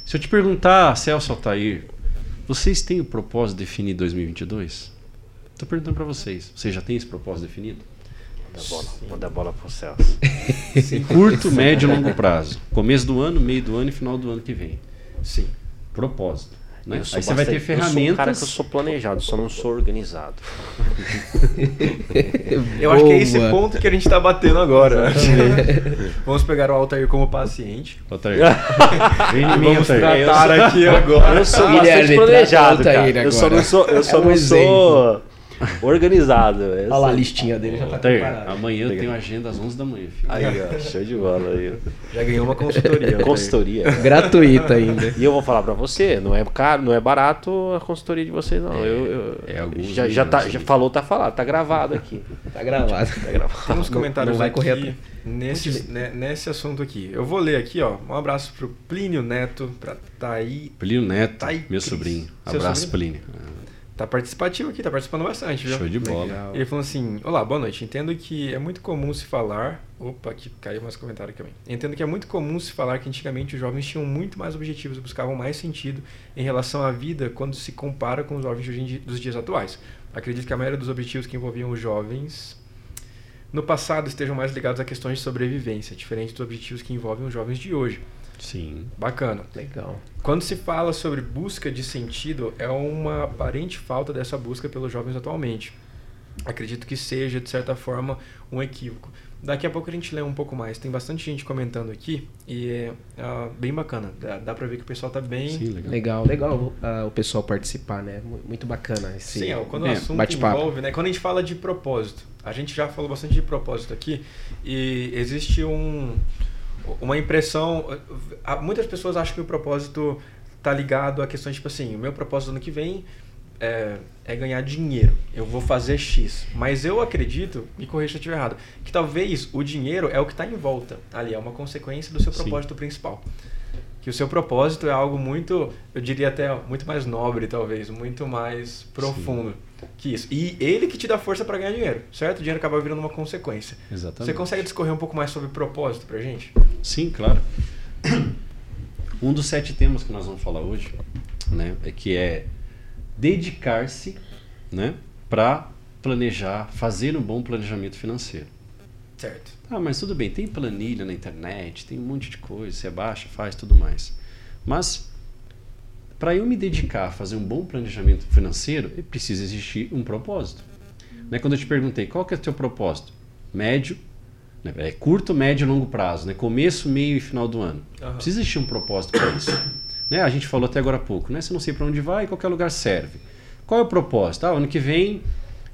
Se eu te perguntar, Celso Altair, vocês têm o propósito definido em 2022? Estou perguntando para vocês. Vocês já têm esse propósito definido? Manda a bola, manda a bola pro Celso. Curto, médio e longo prazo. Começo do ano, meio do ano e final do ano que vem. Sim. Propósito. Né? Eu Aí sou você vai ter bastante- Eu sou um cara ferramentas. que eu sou planejado, só não sou organizado. Eu acho que é esse Boa. ponto que a gente tá batendo agora. Vamos pegar o Altair como paciente. Altair. Vem em mim, Vamos Altair. tratar aqui agora. Eu sou bastante trata planejado, cara. Eu só não sou, eu só É um não sou organizado. Olha lá a listinha dele, já tá preparado. amanhã eu tenho agenda às 11 da manhã, filho. Aí, ó, show de bola aí. Já ganhou uma consultoria. Altair. Consultoria. Gratuita ainda. E eu vou falar pra você, não é caro, não é barato a consultoria de vocês, não. eu, eu- é alguns já, já, tá, milhões, já né? falou, tá falado, tá gravado aqui. Tá gravado. Tá gravado. Tem uns comentários não vai aqui correr nesse, né, nesse assunto aqui. Eu vou ler aqui, ó. Um abraço pro Plínio Neto, pra Thaí. Plínio Neto, Tá aí, meu Cris. sobrinho. Seu Abraço, sobrinho? Plínio. Tá participativo aqui, tá participando bastante, viu? Show de bola. Legal. Ele falou assim: Olá, boa noite. Entendo que é muito comum se falar. Opa, aqui caiu mais comentário também. Entendo que é muito comum se falar que antigamente os jovens tinham muito mais objetivos e buscavam mais sentido em relação à vida quando se compara com os jovens dos dias atuais. Acredito que a maioria dos objetivos que envolviam os jovens no passado estejam mais ligados a questões de sobrevivência, diferente dos objetivos que envolvem os jovens de hoje. Sim. Bacana. Legal. Quando se fala sobre busca de sentido, é uma aparente falta dessa busca pelos jovens atualmente. Acredito que seja, de certa forma, um equívoco. Daqui a pouco a gente lê um pouco mais. Tem bastante gente comentando aqui e é ah, bem bacana. Dá, dá pra ver que o pessoal tá bem. Sim, legal. Legal, legal ah, o pessoal participar, né? Mu- Muito bacana esse Sim, ó, quando é, o assunto bate-papo. envolve, né? Quando a gente fala de propósito, a gente já falou bastante de propósito aqui e existe um, uma impressão. Muitas pessoas acham que o propósito tá ligado a questões tipo assim: o meu propósito ano que vem é, é ganhar dinheiro. Eu vou fazer X. Mas eu acredito, me corrija se eu estiver errado, que talvez o dinheiro é o que está em volta. Ali é uma consequência do seu Sim. propósito principal. Que o seu propósito é algo muito, eu diria até muito mais nobre, talvez, muito mais profundo que isso. E ele que te dá força para ganhar dinheiro, certo? O dinheiro acaba virando uma consequência. Exatamente. Você consegue discorrer um pouco mais sobre propósito pra gente? Sim, claro. Um dos sete temas que nós vamos falar hoje, né, é que é dedicar-se, né, para planejar, fazer um bom planejamento financeiro. Certo. Ah, mas tudo bem, tem planilha na internet, tem um monte de coisa, você baixa, faz tudo mais. Mas para eu me dedicar a fazer um bom planejamento financeiro, precisa existir um propósito. Né? Quando eu te perguntei qual que é o teu propósito? Médio, né? é curto, médio e longo prazo, né? começo, meio e final do ano. Aham. Precisa existir um propósito para isso. né? A gente falou até agora há pouco, né? Se eu não sei para onde vai, qualquer lugar serve. Qual é o propósito? Ah, ano que vem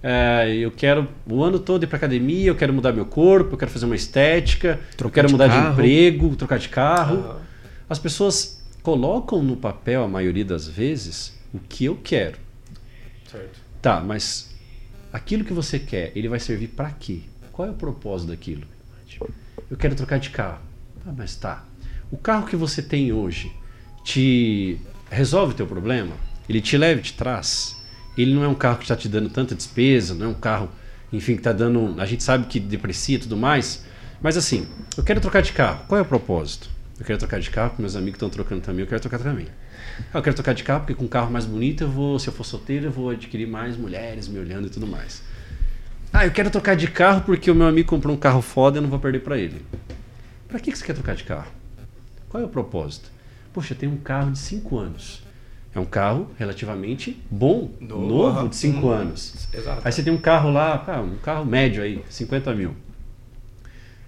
é, eu quero o ano todo ir para academia, eu quero mudar meu corpo, eu quero fazer uma estética, eu Trocar quero de mudar de carro. emprego, trocar de carro. Aham. As pessoas colocam no papel, a maioria das vezes, o que eu quero. Certo. Tá, mas aquilo que você quer, ele vai servir para quê? Qual é o propósito daquilo? Eu quero trocar de carro. Ah, mas tá. O carro que você tem hoje te resolve o teu problema? Ele te leva e te traz? Ele não é um carro que está te dando tanta despesa, não é um carro, enfim, que está dando. A gente sabe que deprecia e tudo mais. Mas assim, eu quero trocar de carro. Qual é o propósito? Eu quero trocar de carro, porque meus amigos estão trocando também, eu quero trocar também. Ah, eu quero trocar de carro porque com um carro mais bonito eu vou, se eu for solteiro, eu vou adquirir mais mulheres me olhando e tudo mais. Ah, eu quero trocar de carro porque o meu amigo comprou um carro foda e eu não vou perder para ele. Para que que você quer trocar de carro? Qual é o propósito? Poxa, tenho um carro de 5 anos. É um carro relativamente bom, Novo, novo, de 5 Hum. anos. Exato. Aí você tem um carro lá, um carro médio aí, 50 mil.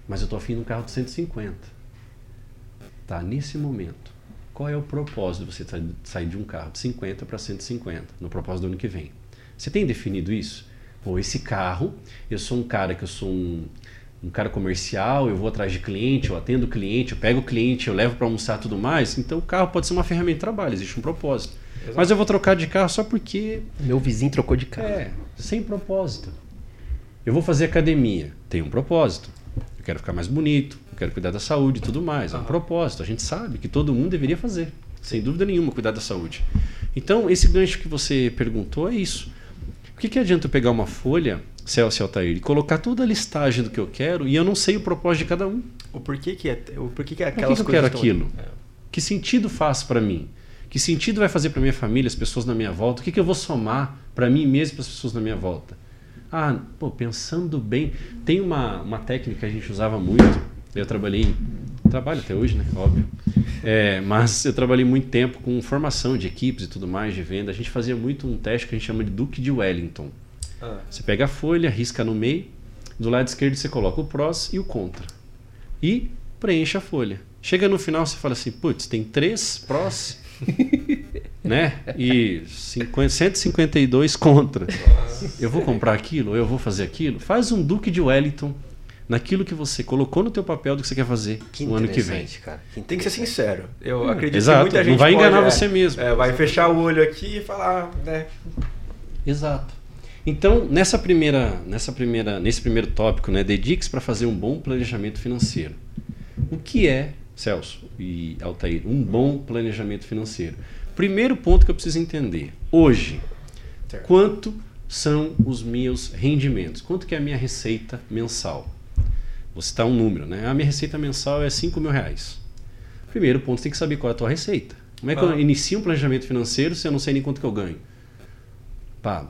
Mas eu tô afim de um carro de 150. Tá, nesse momento, qual é o propósito de você sa- sair de um carro de 50 para 150 no propósito do ano que vem? Você tem definido isso? Pô, esse carro, eu sou um cara que eu sou um, um cara comercial, eu vou atrás de cliente, eu atendo o cliente, eu pego o cliente, eu levo para almoçar e tudo mais. Então o carro pode ser uma ferramenta de trabalho, existe um propósito. Exato. Mas eu vou trocar de carro só porque Meu vizinho trocou de carro. é, sem propósito. Eu vou fazer academia, tem um propósito. Eu quero ficar mais bonito, eu quero cuidar da saúde e tudo mais. É um propósito. A gente sabe que todo mundo deveria fazer, sem dúvida nenhuma, cuidar da saúde. Então, esse gancho que você perguntou é isso. O que, que adianta eu pegar uma folha, Celso e Altair, e colocar toda a listagem do que eu quero e eu não sei o propósito de cada um? O porquê que é, o porquê que é Por que aquelas eu quero aquilo? É. Que sentido faz para mim? Que sentido vai fazer para minha família, as pessoas na minha volta? O que, que eu vou somar para mim mesmo e para as pessoas na minha volta? Ah, pô, pensando bem, tem uma, uma técnica que a gente usava muito. Eu trabalhei, trabalho até hoje, né? Óbvio. É, mas eu trabalhei muito tempo com formação de equipes e tudo mais, de venda. A gente fazia muito um teste que a gente chama de Duque de Wellington. Ah, Você pega a folha, risca no meio, do lado esquerdo você coloca o prós e o contra. E preenche a folha. Chega no final você fala assim, putz, tem três prós, né? E 50, 152 contra. Eu vou comprar aquilo eu vou fazer aquilo? Faz um Duque de Wellington naquilo que você colocou no teu papel do que você quer fazer Que o ano que vem. cara. Que tem que ser sincero. Eu acredito exato. que muita Não gente vai pode, enganar é, você mesmo. é, vai fechar o olho aqui e falar, né? Exato. Então, nessa primeira, nessa primeira, nesse primeiro tópico, né, dedique-se para fazer um bom planejamento financeiro. O que é, Celso e Altair, um bom planejamento financeiro? Primeiro ponto que eu preciso entender. Hoje, quanto são os meus rendimentos? Quanto que é a minha receita mensal? Vou citar um número, né? A minha receita mensal é 5 mil reais. Primeiro ponto, você tem que saber qual é a tua receita. Como é que eu Ah. inicio um planejamento financeiro se eu não sei nem quanto que eu ganho? Pá,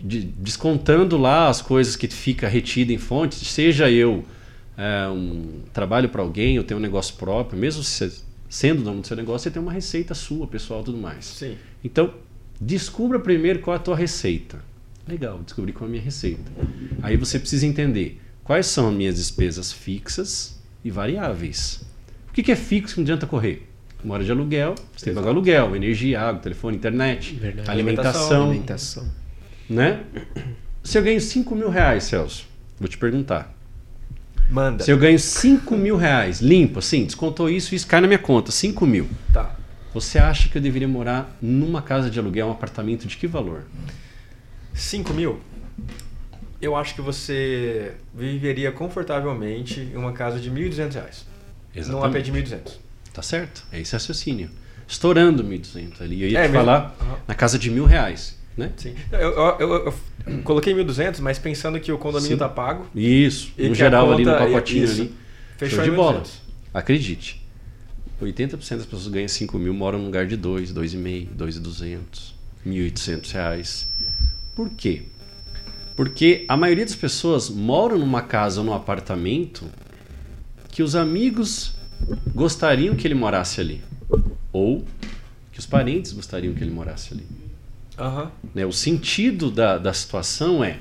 de- descontando lá as coisas que fica retida em fontes, seja eu é, um trabalho para alguém, eu tenho um negócio próprio, mesmo se- sendo dono do seu negócio, você tem uma receita sua, pessoal, tudo mais. Sim. Então, descubra primeiro qual é a tua receita. Legal, descobri qual é a minha receita. Aí você precisa entender quais são as minhas despesas fixas e variáveis. O que que é fixo que não adianta correr? Mora de aluguel, você tem que pagar aluguel, energia, água, telefone, internet, Verdade. alimentação, Alimentação. né? Se eu ganho 5 mil reais, Celso, vou te perguntar. Manda. Se eu ganho 5 mil reais, limpo, assim, descontou isso, isso cai na minha conta, 5 mil. Tá. Você acha que eu deveria morar numa casa de aluguel, um apartamento de que valor? 5 mil? Eu acho que você viveria confortavelmente em uma casa de 1.200 reais. Num AP de 1.200. Tá certo? É esse raciocínio. Estourando 1.200 ali. Eu ia É te falar Aham. na casa de mil reais, né? Sim. Eu, eu- eu- eu coloquei 1.200, mas pensando que o condomínio Sim. tá pago, Isso, E no geral ali no conta- pacotinho isso. ali. fechou Show de bola. 1.200. Acredite. 80% das pessoas ganham 5 mil, moram num lugar de 2, 2,5, 2,200, 1.800 reais. Por quê? Porque a maioria das pessoas moram numa casa ou num apartamento que os amigos gostariam que ele morasse ali. Ou que os parentes gostariam que ele morasse ali. Aham. né? O sentido da, da situação é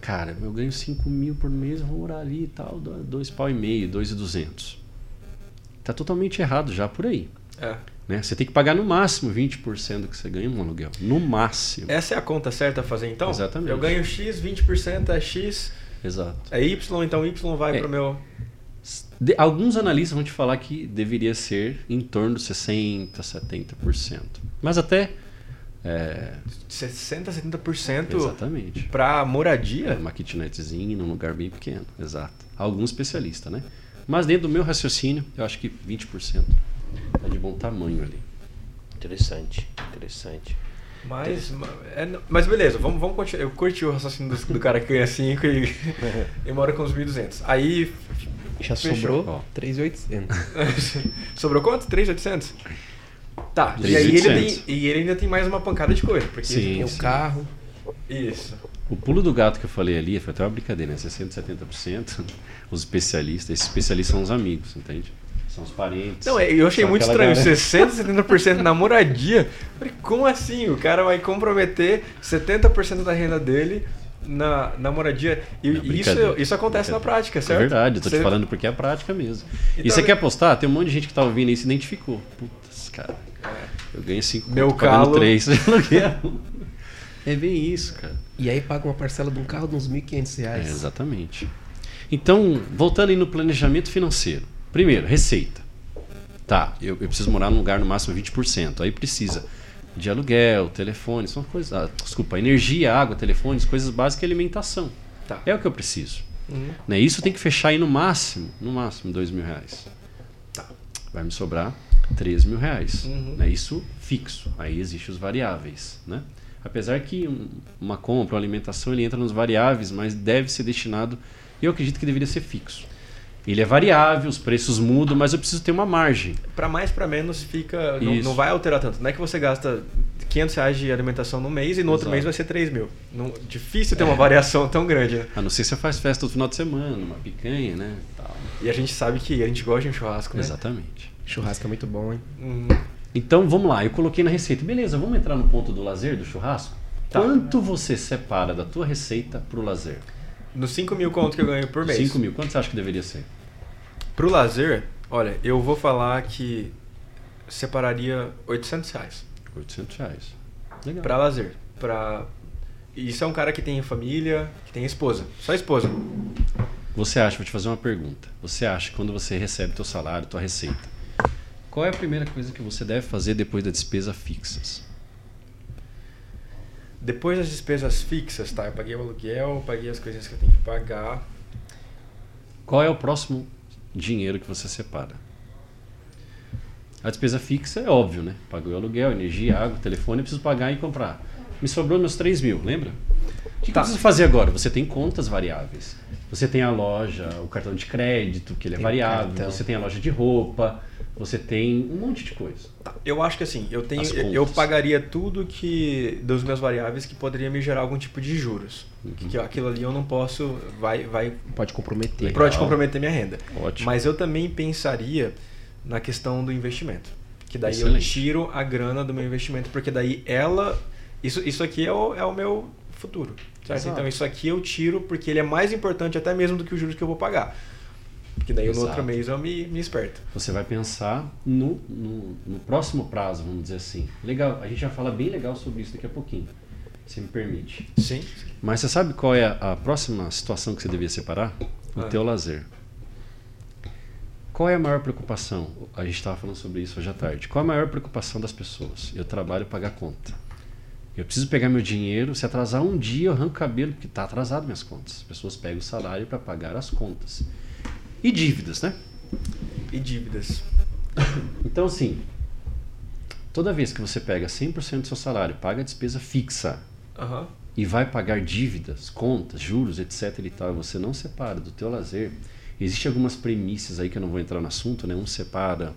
cara, eu ganho 5 mil por mês, eu vou morar ali e tal, dois pau e meio, dois e duzentos. Tá totalmente errado já por aí. É. Né? Você tem que pagar no máximo 20% do que você ganha no aluguel. No máximo. Essa é a conta certa a fazer então? Exatamente. Eu ganho X, 20% é X, Exato. é Y, então Y vai É. pro meu. De- alguns analistas vão te falar que deveria ser em torno de 60%, 70%. Mas até. É, 60, 70% exatamente. pra moradia? Uma kitnetzinha num lugar bem pequeno. Exato. Alguns especialistas, né? Mas dentro do meu raciocínio, eu acho que 20% tá de bom tamanho ali. Interessante, interessante. Mas, ma- é, mas beleza, vamos, vamos continuar. Eu curti o raciocínio do, do cara que ganha 5 e, e mora com uns 1.200. Aí, Já Fechou. sobrou Ó. 3,800. sobrou quanto? 3.800? Tá, e 3.800. aí ele, tem, e ele ainda tem mais uma pancada de coisa. Porque Sim. Tem o carro. Isso. O pulo do gato que eu falei ali foi até uma brincadeira, né? 60%, 70%. Os especialistas, esses especialistas são os amigos, entende? São os parentes. Não, é, eu achei muito estranho. galera- 60, 70% na moradia. Falei, como assim? O cara vai comprometer 70% da renda dele na, na moradia. E isso, isso acontece na prática, certo? É verdade, eu tô Você- te falando porque é a prática mesmo. E E, você talvez- quer apostar? Tem um monte de gente que tá ouvindo aí e se identificou. Putz, cara. Eu ganhei 5 Meu calo. 3 É bem isso, cara. E aí paga uma parcela de um carro de uns 1.500 É, reais. exatamente. Então, voltando aí no planejamento financeiro. Primeiro, receita. Tá, eu, eu preciso morar num lugar no máximo 20%. Aí precisa de aluguel, telefone, são coisas. ah, desculpa, energia, água, telefones, coisas básicas e alimentação. Tá. É o que eu preciso. Uhum. Né? Isso tem que fechar aí no máximo, no máximo, dois mil reais. Tá. Vai me sobrar 3 mil reais. Uhum. Né? Isso fixo. Aí existem os variáveis. Né? Apesar que um- uma compra, uma alimentação, ele entra nos variáveis, mas deve ser destinado, eu acredito que deveria ser fixo. Ele é variável, os preços mudam, mas eu preciso ter uma margem. Pra mais, pra menos, fica. Não, não vai alterar tanto. Não é que você gasta 500 reais de alimentação no mês e no outro Exato. mês vai ser 3 mil. Não, difícil ter uma variação tão grande, né? A não ser que você faz festa todo final de semana, uma picanha, né? Tal. E a gente sabe que a gente gosta de um churrasco, né? Exatamente. Churrasco é muito bom, hein? Uhum. Então vamos lá, eu coloquei na receita. Beleza, vamos entrar no ponto do lazer, do churrasco? Tá. Quanto você separa da tua receita pro lazer? Nos 5 mil conto que eu ganho por mês. 5 mil. Quanto você acha que deveria ser? Pro lazer, olha, eu vou falar que separaria 800 reais 800 reais. Legal. pra lazer. Pra... Isso é um cara que tem família, que tem esposa. Só esposa. Você acha, vou te fazer uma pergunta. Você acha que quando você recebe teu salário, tua receita, qual é a primeira coisa que você deve fazer depois das despesas fixas? Depois das despesas fixas, tá? Eu paguei o aluguel, paguei as coisinhas que eu tenho que pagar. Qual é o próximo dinheiro que você separa? A despesa fixa é óbvio, né? Paguei o aluguel, energia, água, telefone, eu preciso pagar e comprar. Me sobrou meus 3 mil, lembra? O que, que Tá. eu preciso fazer agora? Você tem contas variáveis. Você tem a loja, o cartão de crédito, que ele é Tem variável. cartão. Você tem a loja de roupa. Você tem um monte de coisa. Tá, Eu acho que assim, eu tenho As eu pagaria tudo que dos meus variáveis que poderia me gerar algum tipo de juros. Uhum. Que aquilo ali eu não posso vai vai Pode comprometer. Legal. pode comprometer minha renda. Ótimo. Mas eu também pensaria na questão do investimento. Que daí eu Excelente. tiro a grana do meu investimento, porque daí ela. Isso, isso aqui é o, é o meu futuro. Então isso aqui eu tiro porque ele é mais importante até mesmo do que os juros que eu vou pagar. Porque daí no Exato. outro mês eu me, me esperto. Você vai pensar no, no, no próximo prazo, vamos dizer assim. Legal, a gente vai falar bem legal sobre isso daqui a pouquinho, se me permite. Sim. Mas você sabe qual é a, a próxima situação que você devia separar? O Ah. teu lazer. Qual é a maior preocupação? A gente estava falando sobre isso hoje à tarde. Qual é a maior preocupação das pessoas? Eu trabalho para pagar conta. Eu preciso pegar meu dinheiro, se atrasar um dia eu arranco o cabelo, porque está atrasado minhas contas. As pessoas pegam o salário para pagar as contas. E dívidas, né? E dívidas. Então, assim, toda vez que você pega 100% do seu salário, paga a despesa fixa Aham. e vai pagar dívidas, contas, juros, etc e tal, e você não separa do teu lazer, existem algumas premissas aí que eu não vou entrar no assunto, né? Um separa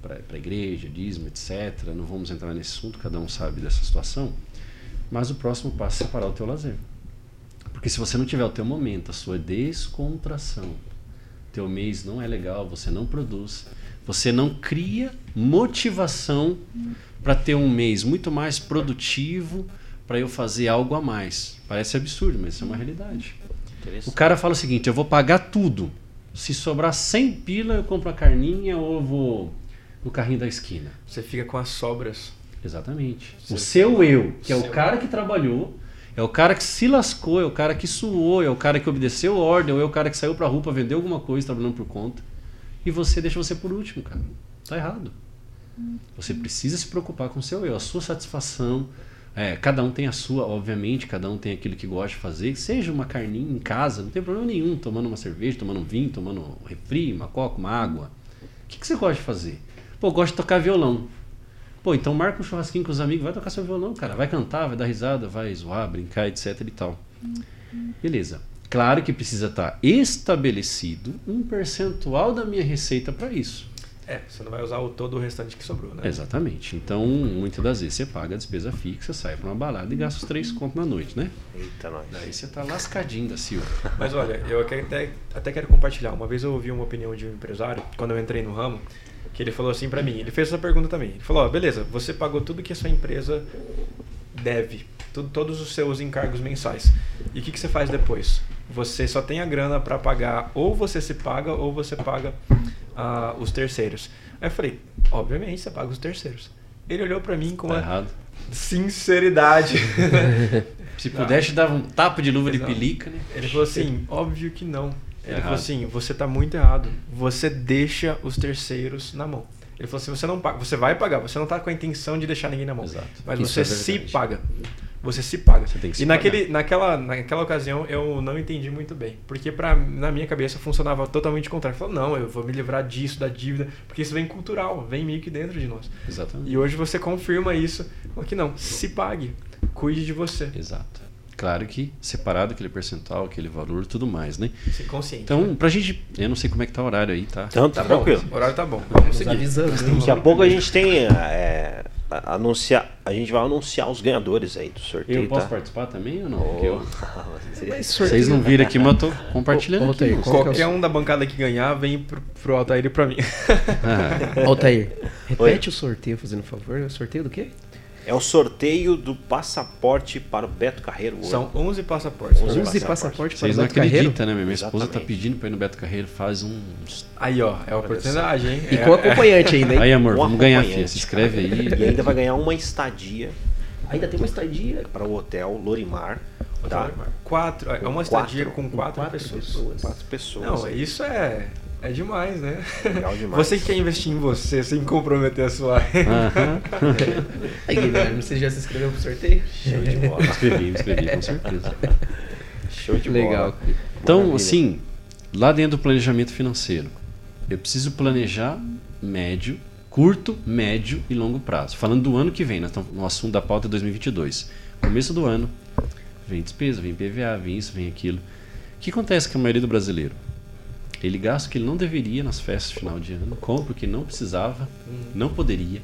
para a igreja, dízimo, etc. Não vamos entrar nesse assunto, cada um sabe dessa situação. Mas o próximo passo é separar o teu lazer. Porque se você não tiver o teu momento, a sua descontração, teu mês não é legal, você não produz, você não cria motivação para ter um mês muito mais produtivo, para eu fazer algo a mais. Parece absurdo, mas isso é uma realidade. O cara fala o seguinte: eu vou pagar tudo. Se sobrar 100 pila, eu compro a carninha ou eu vou no carrinho da esquina. Você fica com as sobras. Exatamente. Você- O seu eu, que é o cara que trabalhou, é o cara que se lascou, é o cara que suou, é o cara que obedeceu ordem, ou é o cara que saiu pra rua pra vender alguma coisa trabalhando por conta. E você deixa você por último, cara. Tá errado. Você precisa se preocupar com o seu eu, a sua satisfação. É, cada um tem a sua, obviamente, cada um tem aquilo que gosta de fazer. Seja uma carninha em casa, não tem problema nenhum, tomando uma cerveja, tomando um vinho, tomando um refri, uma coca, uma água. O que, que você gosta de fazer? Pô, gosto de tocar violão. Pô, então marca um churrasquinho com os amigos, vai tocar seu violão, cara. Vai cantar, vai dar risada, vai zoar, brincar, etc e tal. Beleza. Claro que precisa estar estabelecido um percentual da minha receita para isso. É, você não vai usar o todo o restante que sobrou, né? Exatamente. Então, muitas das vezes você paga a despesa fixa, sai para uma balada e gasta os três contos na noite, né? Eita, nós. Daí você tá lascadinho da Silva. Mas olha, eu até, até, até quero compartilhar. Uma vez eu ouvi uma opinião de um empresário, quando eu entrei no ramo, que ele falou assim pra mim, ele fez essa pergunta também. Ele falou, ó, beleza, você pagou tudo que a sua empresa deve, tudo, todos os seus encargos mensais. E o que, que você faz depois? Você só tem a grana pra pagar, ou você se paga, ou você paga ah, os terceiros. Aí eu falei, obviamente você paga os terceiros. Ele olhou pra mim com Tá uma errado. sinceridade. Se pudesse, dava um tapa de luva de pelica, né? Ele falou assim, óbvio que não. Ele Errado. falou assim, você tá muito errado. Você deixa os terceiros na mão. Ele falou assim, você não paga, você vai pagar, você não tá com a intenção de deixar ninguém na mão. Exato. Mas Isso você é se paga. Você se paga. Você tem que se e naquele, naquela, naquela ocasião eu não entendi muito bem. Porque pra, na minha cabeça funcionava totalmente contrário. Falou, não, eu vou me livrar disso, da dívida. Porque isso vem cultural, vem meio que dentro de nós. Exatamente. E hoje você confirma isso. Que não, se pague. Cuide de você. Exato. Claro que separado aquele percentual, aquele valor, tudo mais, né? Se consciente. Então, pra gente. Eu não sei como é que tá o horário aí, tá? Então, tá tá bom. tranquilo. O horário tá bom. Vamos seguir. avisando. hein? Daqui a pouco a gente tem. é, a- anunciar, a gente vai anunciar os ganhadores aí do sorteio. Eu posso tá? participar também ou não? Porque eu- Mas Vocês não viram aqui, mas eu tô compartilhando ô, aqui. Altair, moço. qual que é o Qualquer um da bancada que ganhar, vem pro, pro Altair e pra mim. Ah, Altair, repete o sorteio, fazendo um favor. O sorteio do quê? É o sorteio do passaporte para o Beto Carreiro. hoje. São 11 passaportes. 11 11 passaporte. passaportes para o Vocês não Beto Carreiro. acreditam, né? Minha esposa tá Exatamente. pedindo pra ir no Beto Carreiro faz uns. Aí, ó, é a oportunidade, hein? E É- com acompanhante ainda, hein? Aí, amor, Um vamos ganhar, filha. Se inscreve aí. E ainda vai ganhar uma estadia Ainda tem uma estadia. para o hotel Lorimar. é, Tá? Quatro, é uma Quatro. estadia com quatro, quatro pessoas. pessoas. Quatro pessoas. Não, isso é, é demais, né? Legal demais. Você que quer investir em você sem comprometer a sua Aham. Aí, Guilherme, você já se inscreveu pro sorteio? Show de bola. Me inscrevi, me inscrevi, com certeza. Show de Legal. bola. Então, Maravilha. assim, lá dentro do planejamento financeiro, eu preciso planejar médio, curto, médio e longo prazo. Falando do ano que vem, nós estamos no assunto da pauta 2022. Começo do ano, vem despesa, vem PVA, vem isso, vem aquilo. O que acontece com a maioria do brasileiro? Ele gasta o que ele não deveria nas festas de final de ano, compra o que não precisava, não poderia.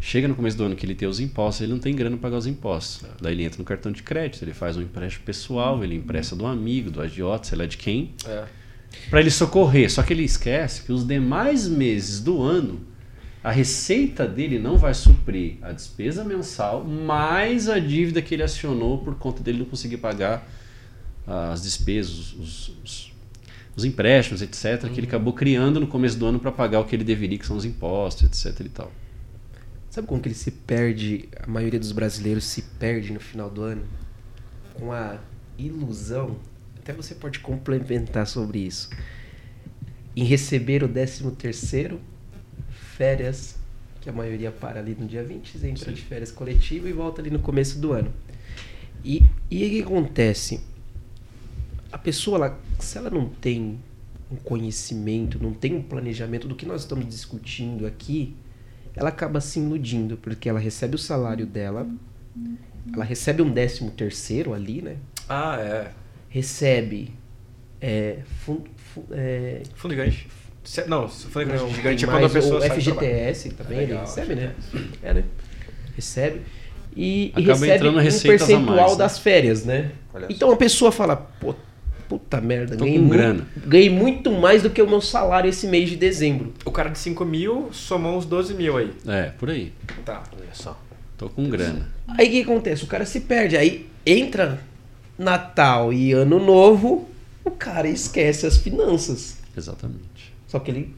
Chega no começo do ano que ele tem os impostos, ele não tem grana para pagar os impostos. Daí ele entra no cartão de crédito, ele faz um empréstimo pessoal, ele empresta do amigo, do agiota, sei lá de quem, É. para ele socorrer. Só que ele esquece que os demais meses do ano, a receita dele não vai suprir a despesa mensal, mais a dívida que ele acionou por conta dele não conseguir pagar as despesas, os, os- os empréstimos, etc., que ele acabou criando no começo do ano para pagar o que ele deveria, que são os impostos, etc. e tal. Sabe como que ele se perde, a maioria dos brasileiros se perde no final do ano? Com a ilusão, até você pode complementar sobre isso, em receber o 13 terceiro, férias, que a maioria para ali no dia 20, entra Sim. de férias coletiva e volta ali no começo do ano. E, e o que acontece? A pessoa, ela, se ela não tem um conhecimento, não tem um planejamento do que nós estamos discutindo aqui, ela acaba se iludindo, porque ela recebe o salário dela, ela recebe um décimo terceiro ali, né? Ah, é. Recebe é, fun- fu- é, Fundo gigante. Se- Não, fundo gigante, não, gigante é tem quando a mais pessoa. FGTS também, ele Legal, recebe, né? É, né? Recebe. E, e Acaba recebe entrando um percentual mais, né? das férias, né? Olha Então a pessoa fala, pô, puta merda, Tô ganhei, com mu- grana. ganhei muito mais do que o meu salário esse mês de dezembro. O cara de 5 mil somou uns 12 mil aí. É, por aí. Tá. Olha só. Tô com grana. Aí o que acontece? O cara se perde. Aí entra Natal e Ano Novo, o cara esquece as finanças. Exatamente. Só que ele.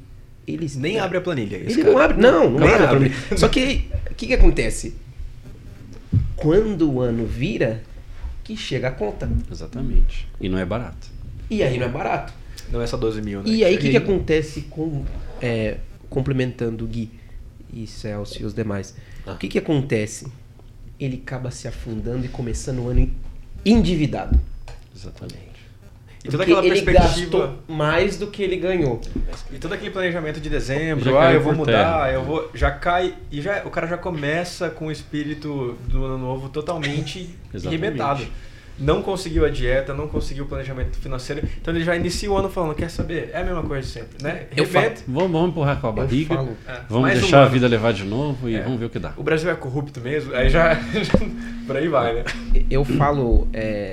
ele Nem abre a planilha. Ele cara. não abre. Não, não Nem abre. a abre. planilha. Só que o que, que acontece? Quando o ano vira, que chega a conta. Exatamente. E não é barato. E aí não é barato. Não é só 12 mil, né? E aí o que, que acontece com. é, complementando o Gui e Celso e os demais. O que, que acontece? Ele acaba se afundando e começando o ano endividado. Exatamente. E toda aquela ele perspectiva. gastou mais do que ele ganhou. E todo aquele planejamento de dezembro, ah, eu vou mudar, terra. eu vou. Já cai. E já, o cara já começa com o espírito do ano novo totalmente Exatamente. arrebentado. Não conseguiu a dieta, não conseguiu o planejamento financeiro. Então ele já inicia o ano falando, quer saber? É a mesma coisa de sempre, né? Eu falo- Rebenta. Vamos, vamos empurrar com a barriga. falo- É, Vamos mais um deixar a ano. vida levar de novo e É. vamos ver o que dá. O Brasil é corrupto mesmo, aí já. por aí vai, né? Eu falo, é,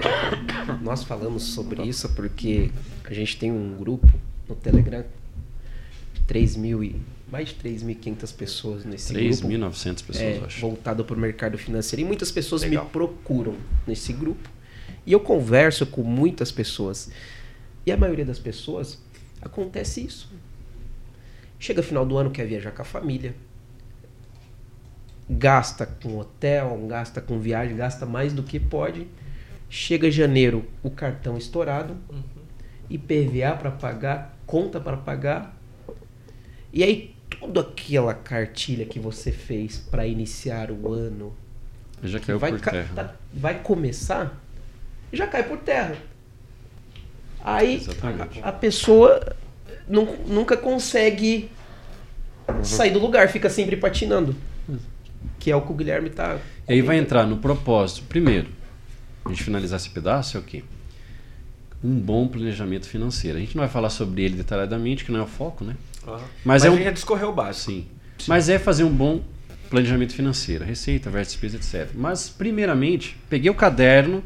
nós falamos sobre isso porque a gente tem um grupo no Telegram, 3 mil e mais de 3.500 pessoas nesse grupo. 3.900 pessoas, é, eu acho. voltado para o mercado financeiro. E muitas pessoas Legal. me procuram nesse grupo. E eu converso com muitas pessoas. E a maioria das pessoas acontece isso. Chega final do ano, quer viajar com a família. Gasta com hotel, gasta com viagem, gasta mais do que pode. Chega janeiro, o cartão estourado, IPVA para pagar, conta para pagar. E aí toda aquela cartilha que você fez para iniciar o ano Já caiu vai, por terra. tá- vai começar, já cai por terra. Aí Exatamente. a pessoa nu- nunca consegue sair do lugar, fica sempre patinando. Que é o que o Guilherme tá. E aí vai entrar no propósito. Primeiro, a gente finalizar esse pedaço é o quê? Um bom planejamento financeiro. A gente não vai falar sobre ele detalhadamente, que não é o foco, né? Aham. Mas é a um- gente já discorreu o básico. Sim. Mas é fazer um bom planejamento financeiro, receita versus despesa, etc. Mas, primeiramente, peguei o caderno,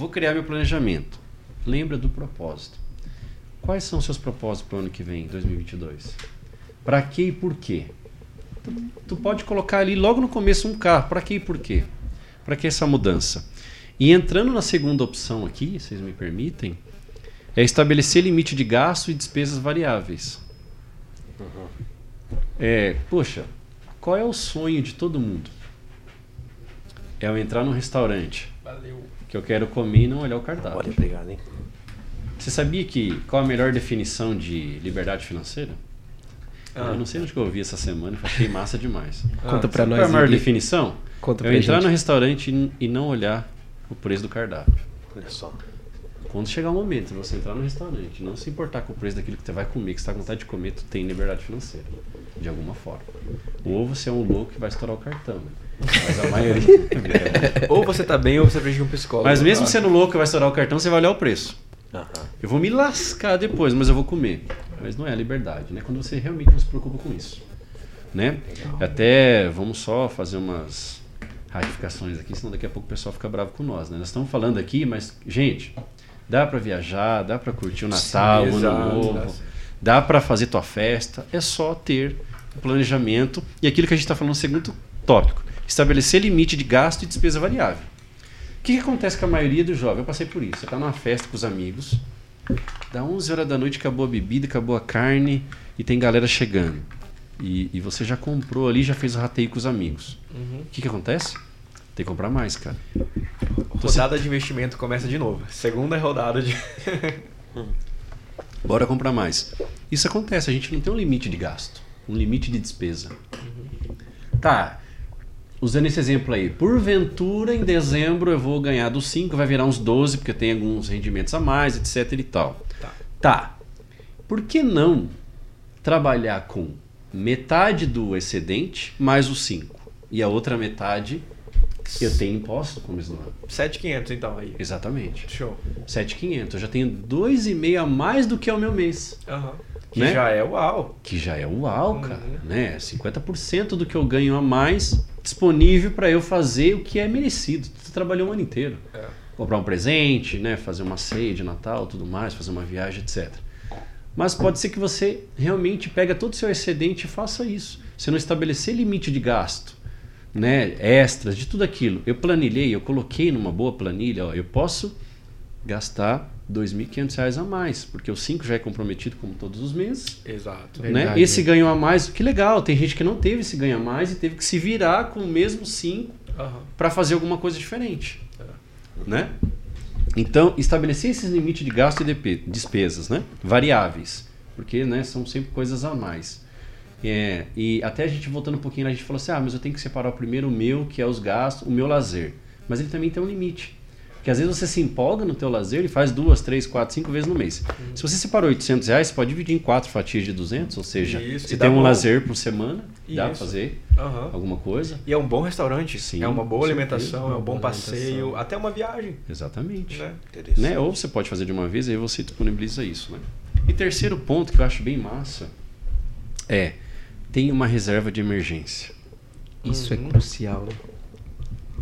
vou criar meu planejamento. Lembra do propósito. Quais são os seus propósitos para o ano que vem, 2022? Para que e por quê? Tu, tu pode colocar ali logo no começo um carro. Para que e por quê? Para que essa mudança? E entrando na segunda opção aqui, vocês me permitem, é estabelecer limite de gasto e despesas variáveis. É, poxa, qual é o sonho de todo mundo? É eu entrar num restaurante Valeu. Que eu quero comer e não olhar o cardápio. Olha, obrigado, hein? Você sabia que qual a melhor definição de liberdade financeira? Ah. Eu não sei onde que eu ouvi essa semana e achei massa demais. Conta pra Sabe nós. qual é a maior definição? Conta eu pra entrar gente. no restaurante e- e não olhar o preço do cardápio. Olha só. Quando chegar o momento de você entrar no restaurante, não se importar com o preço daquilo que você vai comer, que você está com vontade de comer, tu tem liberdade financeira, de alguma forma. Ou você é um louco que vai estourar o cartão. Mas a maioria. Ou você tá bem ou você precisa de um psicólogo. Mas mesmo Ah. sendo louco vai estourar o cartão, você vai olhar o preço. Aham. Eu vou me lascar depois, mas eu vou comer. Mas não é a liberdade, né? Quando você realmente não se preocupa com isso. Né? Até vamos só fazer umas ratificações aqui, senão daqui a pouco o pessoal fica bravo com nós, né? Nós estamos falando aqui, mas, gente, dá pra viajar, dá pra curtir o Natal, o Ano Novo, dá. pra fazer tua festa, é só ter o planejamento e aquilo que a gente está falando no segundo tópico, estabelecer limite de gasto e despesa variável. O que, que acontece com a maioria dos jovens? Eu passei por isso. Você está numa festa com os amigos, dá 11 horas da noite, acabou a bebida, acabou a carne e tem galera chegando. E, e você já comprou ali, já fez o rateio com os amigos. Uhum. O que, que acontece? Tem que comprar mais, cara. Rodada de investimento começa de novo. Segunda rodada de. Bora comprar mais. Isso acontece, a gente não tem um limite de gasto, um limite de despesa. Tá. Usando esse exemplo aí, porventura em dezembro eu vou ganhar dos 5, vai virar uns 12, porque tem alguns rendimentos a mais, etc e tal. Tá. Tá. Por que não trabalhar com metade do excedente mais os 5? E a outra metade eu tenho imposto como ano. 7,500 então aí. Exatamente. Show. 7,500. Eu já tenho 2,5 a mais do que é o meu mês. Aham. Que Né? já é uau. Que já é uau, Uhum. cara. Né? 50% do que eu ganho a mais disponível para eu fazer o que é merecido. Tu trabalhou o ano inteiro. É. Comprar um presente, né? fazer uma ceia de Natal, tudo mais, fazer uma viagem, etc. Mas pode ser que você realmente pega todo o seu excedente e faça isso. Você não estabelecer limite de gasto, né? extras, de tudo aquilo. Eu planilhei, eu coloquei numa boa planilha, ó, eu posso gastar 2.500 reais a mais, porque o 5 já é comprometido como todos os meses. Exato. É. Né? Verdade. Esse ganho a mais, que legal, tem gente que não teve esse ganho a mais e teve que se virar com o mesmo 5 Aham. para fazer alguma coisa diferente. Né? Então, estabelecer esses limites de gasto e despesas, né? variáveis, porque né, são sempre coisas a mais. É, e até a gente voltando um pouquinho, a gente falou assim: ah, mas eu tenho que separar primeiro o meu, que é os gastos, o meu lazer. Mas ele também tem um limite. Porque às vezes você se empolga no teu lazer e faz duas, três, quatro, cinco vezes no mês. Se você separou 800 reais, você pode dividir em quatro fatias de 200, ou seja, Isso, você e tem um bom. lazer por semana, dá pra fazer Aham. alguma coisa. E é um bom restaurante, Sim, é uma boa alimentação, certeza, é um bom passeio, até uma viagem. Exatamente. Né? né? Ou você pode fazer de uma vez, aí você disponibiliza isso, né? E terceiro ponto que eu acho bem massa é tem uma reserva de emergência. Isso Uhum. é crucial, né?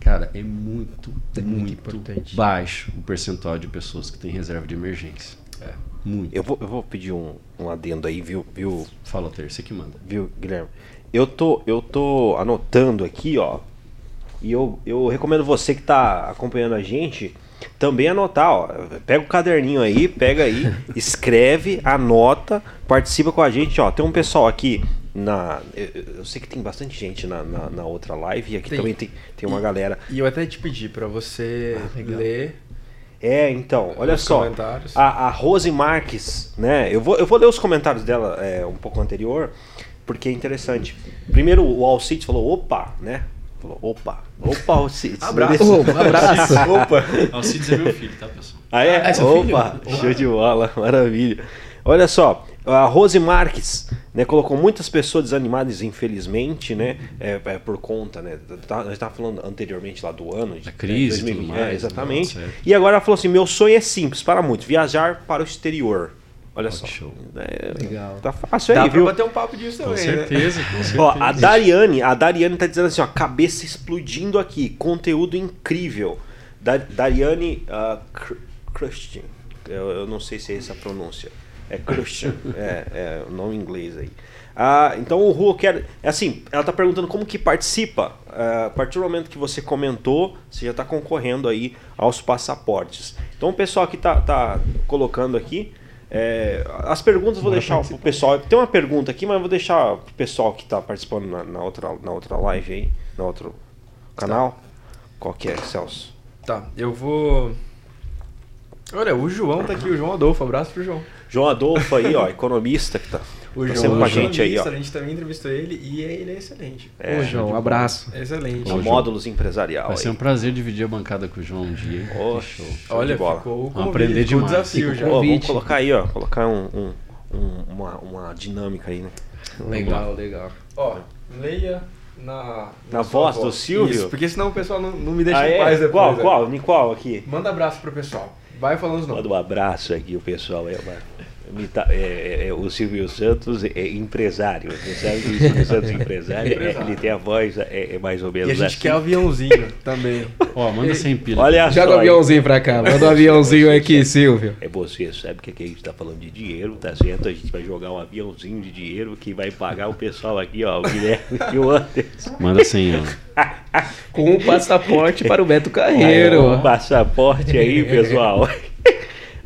Cara, é muito, É muito importante. baixo o percentual de pessoas que têm reserva de emergência. É. Muito. Eu vou, eu vou pedir um, um adendo aí, viu, viu, Fala, Ter, você que manda. viu, Guilherme? Eu tô, eu tô anotando aqui, ó. E eu, eu recomendo você que tá acompanhando a gente também anotar, ó. Pega o caderninho aí, pega aí, escreve, anota, participa com a gente, ó. Tem um pessoal aqui na. Eu, eu sei que tem bastante gente na, na, na outra live e aqui Tem. também tem, tem uma galera. E eu até te pedi pra você legal. ler É, então, olha os só. comentários. A, a Rose Marques, né? Eu vou, eu vou ler os comentários dela é, um pouco anterior, porque é interessante. Primeiro, o Alcides falou, opa, né? Falou, opa, opa, Alcides. Abraço. Um abraço. Opa! Alcides é meu filho, tá, pessoal? Ah, é? Ah, é seu Opa, show de bola, maravilha. Olha só, a Rose Marques, né, colocou muitas pessoas desanimadas, infelizmente, né, é, é, por conta, né, tá, nós estávamos falando anteriormente lá do ano. de- Da crise e né, tudo 2020, mais, é, exatamente. né. E agora ela falou assim, meu sonho é simples, para muito, viajar para o exterior. Olha só. que show. É, Legal. Tá fácil Dá aí, pra viu? bater um papo disso Com também, né? certeza, com certeza. Ó, a Dariane, a Dariane tá dizendo assim, ó, cabeça explodindo aqui, conteúdo incrível. Da, Dariane uh, Cr- Christian, eu, eu não sei se é essa a pronúncia. É Christian, é, é o nome inglês aí. Ah, então o Ru quer, é assim, ela tá perguntando como que participa. Ah, a partir do momento que você comentou, você já tá concorrendo aí aos passaportes. Então o pessoal que tá, tá colocando aqui, é, as perguntas vou deixar pro pessoal. Tem uma pergunta aqui, mas eu vou deixar pro pessoal que tá participando na, na outra, na outra live aí, no outro canal. Qual que é, Celso? Tá, eu vou. Olha, o João tá aqui, o João Adolfo. Abraço pro João. João Adolfo aí, ó, economista que tá, O tá João sempre com a é gente aí, ó. A gente também entrevistou ele e ele é excelente. É, Ô, João, um abraço. Excelente. a Módulos Empresarial Vai ser um prazer dividir a bancada com o João um dia. que show. show Olha, de bola. ficou o convite, aprender o demais. desafio Fica já. o Ó, vamos colocar aí, ó, colocar um, um- um- uma, uma dinâmica aí, né? Legal, legal. Ó, leia na... Na sua voz do Silvio? Isso, porque senão o pessoal não, não me deixa Ah, em é? paz depois. Qual, né? qual? Em qual aqui? Manda abraço pro pessoal. Vai falando os nomes. Manda um abraço aqui, o pessoal. Uma- imita- é, é, é, o Silvio Santos é empresário. Você sabe que o Silvio Santos é empresário? é, ele tem a voz, é, é mais ou menos E a gente assim. quer aviãozinho também. Ó, manda sem pilha. Olha Joga só o aviãozinho pra cá. Manda o aviãozinho aqui, Silvio. É você, sabe que aqui a gente tá falando de dinheiro, tá certo? A gente vai jogar um aviãozinho de dinheiro que vai pagar o pessoal aqui, ó, o Guilherme e o Anderson. Manda sem, ó. Com o passaporte para o Beto Aí, Carreiro. ó, passaporte aí, pessoal.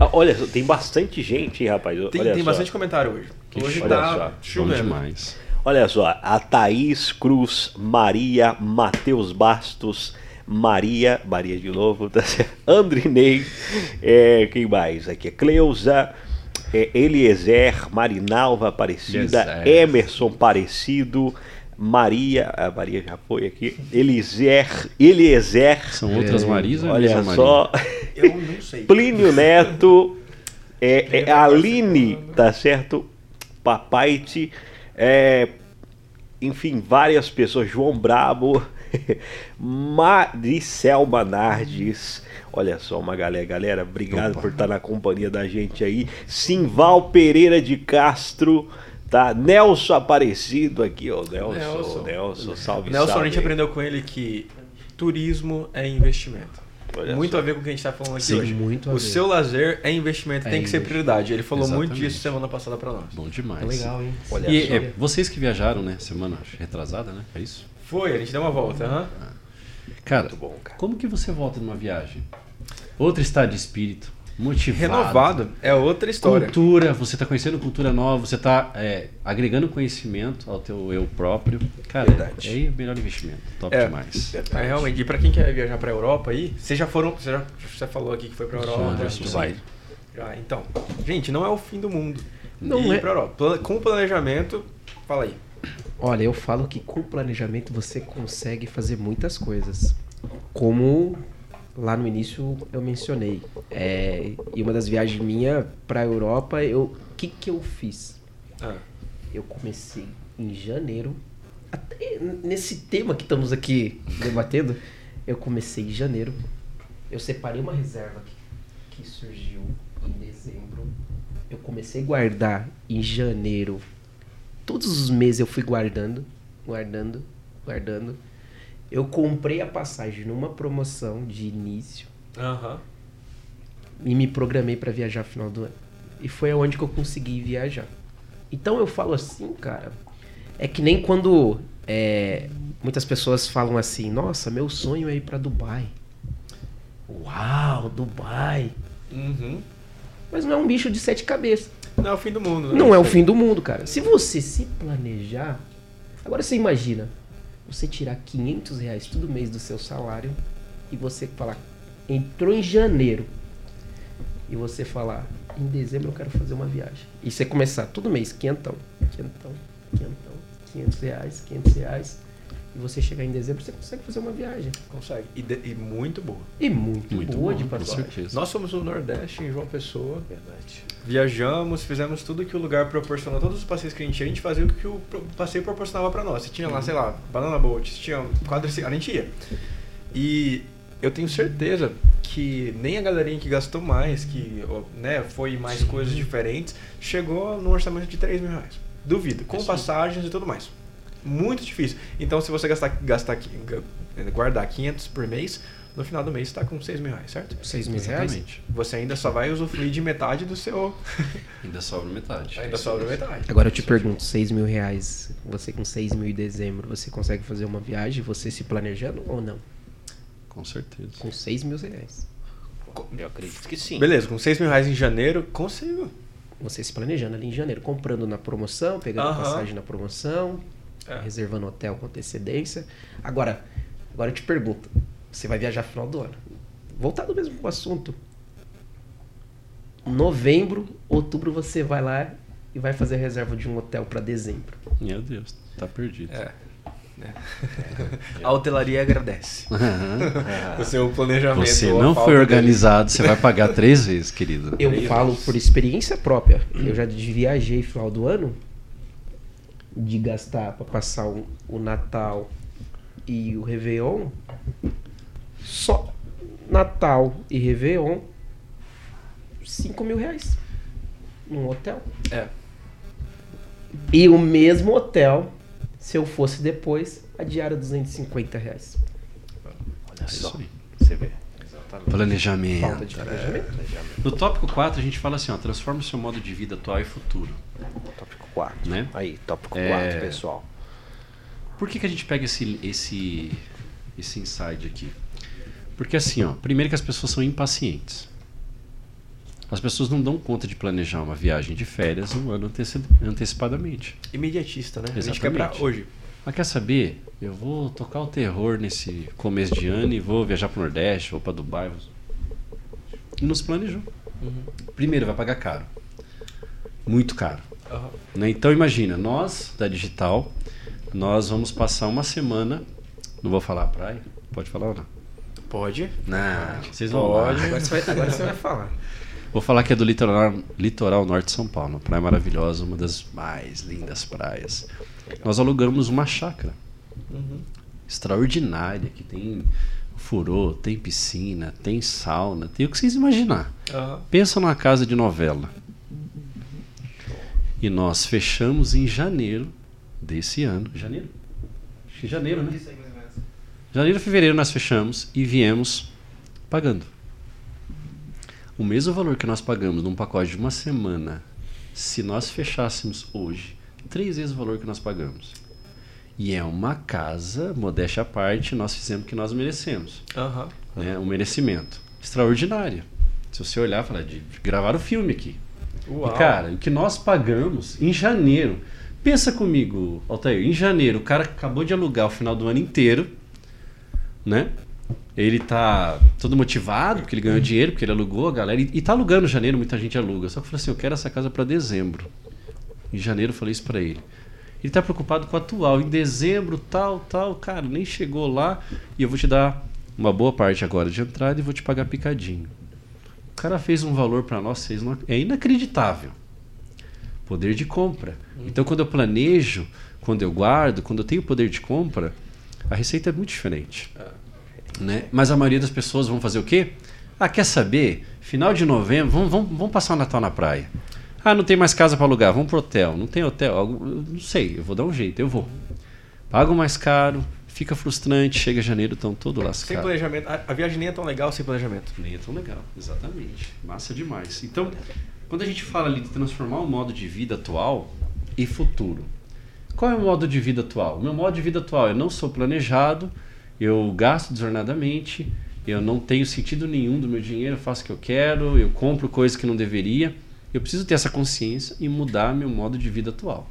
Ah, Olha, tem bastante gente, hein, rapaz. Tem, tem bastante comentário hoje. Que hoje tá chovendo. demais. Olha só, a Thaís Cruz, Maria, Matheus Bastos, Maria, Maria de novo, tá certo? Andrinei, é, quem mais aqui? Cleusa, é, Eliezer, Marinalva Aparecida. Emerson Parecido, Maria, a Maria já foi aqui, Eliezer, Eliezer, São outras É, Maris ou olha só, Eu não sei. Plínio Neto, é, é, Aline, tá certo? Papaite, é, enfim, várias pessoas, João Brabo, Maricel Nardes, olha só uma galera, galera, obrigado por estar na companhia da gente aí, Simval Pereira de Castro, tá? Nelson Aparecido aqui, ó, Nelson, Nelson, Nelson. salve, Nelson, salve. a gente aprendeu com ele que turismo é investimento. Olha muito só. a ver com o que a gente está falando aqui Sim, hoje. muito a o seu lazer é investimento, É tem que ser prioridade. Ele falou muito Exatamente. disso semana passada para nós. Bom demais. Legal, hein? Olha E só. é, vocês que viajaram, né? Semana retrasada, né? É isso? Foi, a gente deu uma volta. aham. Cara, Muito bom, cara. como que você volta numa viagem? Outro estado de espírito, motivado. Renovado é outra história. Cultura, você está conhecendo cultura nova, você está agregando conhecimento ao teu eu próprio. Cara, Verdade. é aí o melhor investimento. Top É. demais. É, realmente. E pra quem quer viajar pra Europa aí, vocês já foram. Você, já, você falou aqui que foi pra Europa. Anderson, Sim. vai. Já, então. Gente, não é o fim do mundo. Não ir é. pra Europa. Com planejamento, fala aí. Olha, eu falo que com planejamento você consegue fazer muitas coisas. Como lá no início eu mencionei. É, e uma das viagens minha pra Europa, eu, o que, que eu fiz? Ah, Eu comecei em janeiro. Até nesse tema que estamos aqui debatendo, eu comecei em janeiro. Eu separei uma reserva que, que surgiu em dezembro. Eu comecei a guardar em janeiro. Todos os meses eu fui guardando, guardando, guardando. Eu comprei a passagem numa promoção de início Aham. e me programei para viajar no final do ano. E foi aonde que eu consegui viajar. Então eu falo assim, cara, é que nem quando é, muitas pessoas falam assim, nossa, meu sonho é ir para Dubai. Uau, Dubai. Uhum. Mas não é um bicho de sete cabeças. Não é o fim do mundo, né? Não é o fim do mundo, cara. Se você se planejar. Agora você imagina, você tirar 500 reais todo mês do seu salário e você falar, entrou em janeiro e você falar, em dezembro eu quero fazer uma viagem. E você começar todo mês, quinhentão, quinhentão, quinhentão, 500 reais, 500 reais. E você chegar em dezembro, você consegue fazer uma viagem. Consegue. E, de- e muito boa. E muito, Muito boa bom, de com passagem. certeza. Nós fomos no Nordeste, em João Pessoa. Verdade. Viajamos, fizemos tudo que o lugar proporcionou, todos os passeios que a gente tinha, a gente fazia o que o passeio proporcionava pra nós. Se tinha lá, sei lá, banana boat, se tinha quadriciclo, a gente ia. E eu tenho certeza que nem a galerinha que gastou mais, que né, foi mais coisas diferentes, chegou no orçamento de 3 mil reais. Duvido, com Isso. passagens e tudo mais. Muito difícil. Então, se você gastar, gastar guardar 500 por mês, no final do mês está com 6 mil reais, certo? 6 mil reais? Você ainda só vai usufruir de metade do seu. Ainda sobra metade. Ainda sobra metade. Agora eu te pergunto, 6 mil reais, você com 6 mil em dezembro, você consegue fazer uma viagem, você se planejando ou não? Com certeza. Com 6 mil reais. Eu acredito que sim. Beleza, com 6 mil reais em janeiro, consigo. Você se planejando ali em janeiro, comprando na promoção, pegando Aham. passagem na promoção, É. reservando hotel com antecedência. Agora, agora eu te pergunto, você vai viajar no final do ano. Voltado mesmo pro assunto. Novembro, outubro você vai lá e vai fazer a reserva de um hotel para dezembro. Meu Deus, tá perdido. É. né? A hotelaria agradece. o seu planejamento. Você não foi dele. organizado, você vai pagar três vezes, querido. Eu Três falo vezes. por experiência própria. Eu já viajei no final do ano de gastar para passar o, o Natal e o Réveillon. Só Natal e Réveillon, 5 mil reais num hotel. É. E o mesmo hotel, se eu fosse depois, a diária 250 reais. Olha só. Você vê. Exatamente. Falta Planejamento. de planejamento. No tópico 4 a gente fala assim, ó, transforma o seu modo de vida atual e futuro. Tópico 4. Né? Aí, tópico É. 4, pessoal. Por que, que a gente pega esse, esse, esse insight aqui? Porque assim, ó, primeiro que as pessoas são impacientes. As pessoas não dão conta de planejar uma viagem de férias um ano anteci- antecipadamente. Imediatista, né? A gente quer pra Exatamente. hoje. Mas quer saber? Eu vou tocar o terror nesse começo de ano e vou viajar pro Nordeste, vou para Dubai. vou- E não se planejou. Primeiro, vai pagar caro. Muito caro. Né? Então imagina, nós da Digital, nós vamos passar uma semana. Não vou falar a praia? Pode falar ou não? Pode. Não, vocês vão lá. Agora você, vai, agora você vai falar. Vou falar que é do litoral, litoral norte de São Paulo. Uma praia maravilhosa, uma das mais lindas praias. Nós alugamos uma chácara Uhum. extraordinária que tem furô, tem piscina, tem sauna, tem o que vocês imaginar. Aham. Pensa numa casa de novela. E nós fechamos em janeiro desse ano. Janeiro? Acho que janeiro, né? Janeiro, fevereiro nós fechamos e viemos pagando. O mesmo valor que nós pagamos num pacote de uma semana, se nós fechássemos hoje, três vezes o valor que nós pagamos. E é uma casa, modéstia à parte, nós fizemos o que nós merecemos Aham. né, um merecimento extraordinário. Se você olhar, falar de gravar o filme aqui. Uau. E, cara, o que nós pagamos em janeiro. Pensa comigo, Altair, em janeiro, o cara acabou de alugar o final do ano inteiro, né? Ele tá todo motivado, porque ele ganhou dinheiro, porque ele alugou a galera. E, e tá alugando em janeiro, muita gente aluga. Só que eu falei assim: eu quero essa casa para dezembro. Em janeiro eu falei isso para ele. Ele tá preocupado com o atual. Em dezembro, tal, tal. Cara, nem chegou lá. E eu vou te dar uma boa parte agora de entrada e vou te pagar picadinho. O cara fez um valor para nós, vocês não... é inacreditável. Poder de compra. Então, quando eu planejo, quando eu guardo, quando eu tenho poder de compra, a receita é muito diferente. Né? Mas a maioria das pessoas vão fazer o quê? Ah, quer saber? Final de novembro, vamos, vamos, vamos passar o Natal na praia. Ah, não tem mais casa para alugar, vamos pro hotel. Não tem hotel, não sei, eu vou dar um jeito, eu vou. Pago mais caro, fica frustrante, chega janeiro, estão todo Sem lascado. planejamento. A, a viagem nem é tão legal sem planejamento. Nem é tão legal, exatamente. Massa demais. Então, quando a gente fala ali de transformar o modo de vida atual e futuro, qual é o modo de vida atual? O meu modo de vida atual, eu não sou planejado, eu gasto desornadamente, eu não tenho sentido nenhum do meu dinheiro, eu faço o que eu quero, eu compro coisas que não deveria. Eu preciso ter essa consciência e mudar meu modo de vida atual.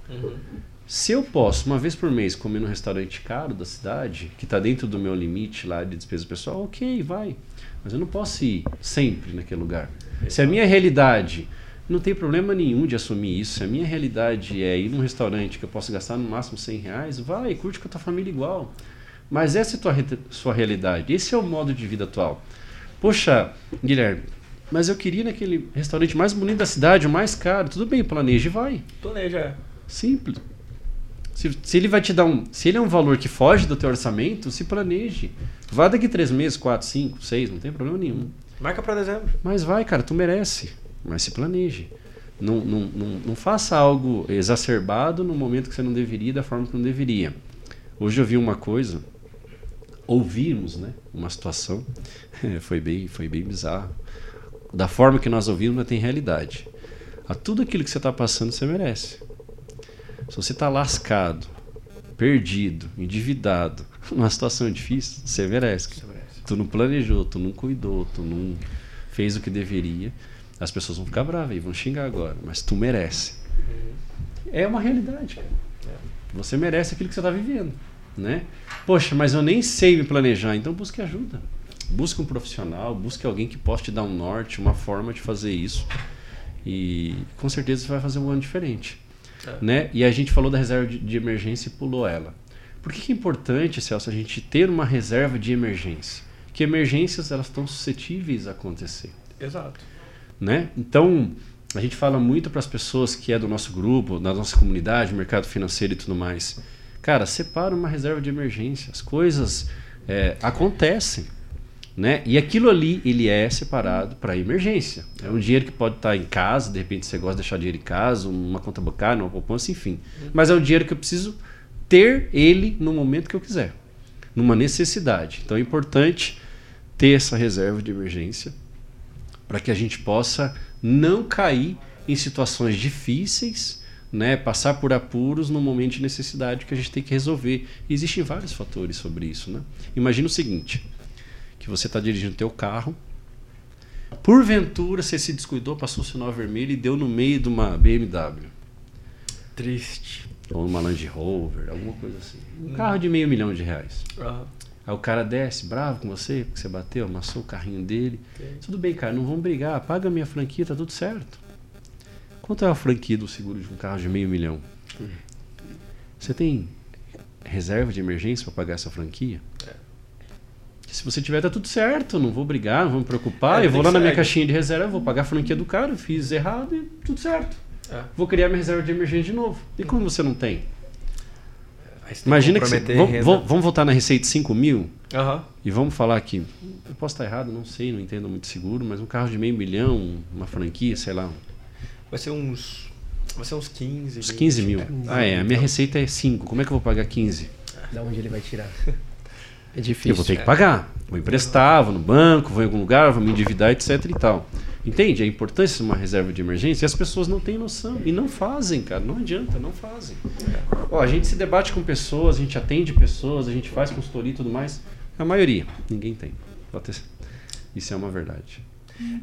Se eu posso, uma vez por mês, comer num restaurante caro da cidade, que está dentro do meu limite lá de despesa pessoal, ok, vai. Mas eu não posso ir sempre naquele lugar. Se a minha realidade, não tem problema nenhum de assumir isso, se a minha realidade é ir num restaurante que eu posso gastar no máximo 100 reais, vai, curte com a tua família igual. Mas essa é a tua, sua realidade, esse é o modo de vida atual. Poxa, Guilherme, mas eu queria ir naquele restaurante mais bonito da cidade, o mais caro. Tudo bem, planeje e vai. Planeja. Simples. Se, se ele vai te dar um. Se ele é um valor que foge do teu orçamento, se planeje. Vá daqui três meses, quatro, cinco, seis, não tem problema nenhum. Marca pra dezembro. Mas vai, cara, tu merece. Mas se planeje. Não, não, não, não faça algo exacerbado no momento que você não deveria, da forma que não deveria. Hoje eu vi uma coisa, ouvimos, né? Uma situação, foi bem, foi bem bizarro. Da forma que nós ouvimos, não tem realidade. A tudo aquilo que você está passando, você merece. Se você está lascado, perdido, endividado, numa situação difícil, você merece. Você merece. Tu não planejou, tu não cuidou, tu não fez o que deveria. As pessoas vão ficar bravas e vão xingar agora, mas tu merece. É uma realidade, cara. Você merece aquilo que você está vivendo, né? Poxa, mas eu nem sei me planejar, então busque ajuda. Busque um profissional, busque alguém que possa te dar um norte, uma forma de fazer isso. E com certeza você vai fazer um ano diferente. É. Né? E a gente falou da reserva de, de emergência e pulou ela. Por que, que é importante, Celso, a gente ter uma reserva de emergência? Que emergências elas estão suscetíveis a acontecer Exato. né? Então, a gente fala muito para as pessoas que é do nosso grupo, da nossa comunidade, mercado financeiro e tudo mais. Cara, separa uma reserva de emergência. As coisas é, acontecem, né? E aquilo ali, ele é separado para emergência. É um dinheiro que pode estar em casa, de repente você gosta de deixar dinheiro em casa, uma conta bancária, uma poupança, enfim. Mas é um dinheiro que eu preciso ter ele no momento que eu quiser, numa necessidade. Então é importante ter essa reserva de emergência para que a gente possa não cair em situações difíceis, né, passar por apuros no momento de necessidade que a gente tem que resolver. E existem vários fatores sobre isso, né? Imagina o seguinte, que você está dirigindo teu carro, porventura você se descuidou, passou o sinal vermelho e deu no meio de uma BMW Triste. ou uma Land Rover, alguma coisa assim. Um carro de meio milhão de reais. Aham. Aí o cara desce bravo com você, porque você bateu, amassou o carrinho dele. Ok. Tudo bem, cara, não vamos brigar. Paga a minha franquia, tá tudo certo. Quanto é a franquia do seguro de um carro de meio milhão? Você tem reserva de emergência para pagar essa franquia? É. Se você tiver, tá tudo certo. Não vou brigar, não vou me preocupar. É, eu vou lá que na minha caixinha de reserva, vou pagar a franquia do cara, fiz errado e tudo certo. É. Vou criar minha reserva de emergência de novo. E como você não tem? Você tem Imagina que você, comprometer vamos, vamos- voltar na receita de 5 mil? E vamos falar aqui, eu posso estar errado, não sei, não entendo muito seguro, mas um carro de meio milhão, uma franquia, sei lá, Vai ser uns. Vai ser uns 15. uns 20. 15 mil. É. Ah, é, a minha receita é 5, como é que eu vou pagar 15? Da onde ele vai tirar? É difícil. Eu vou ter que pagar. Vou emprestar, vou no banco, vou em algum lugar, vou me endividar, etc e tal. Entende? A importância de uma reserva de emergência e as pessoas não têm noção. E não fazem, cara. Não adianta, não fazem. Ó, a gente se debate com pessoas, a gente atende pessoas, a gente faz consultoria e tudo mais. A maioria, ninguém tem. Isso é uma verdade.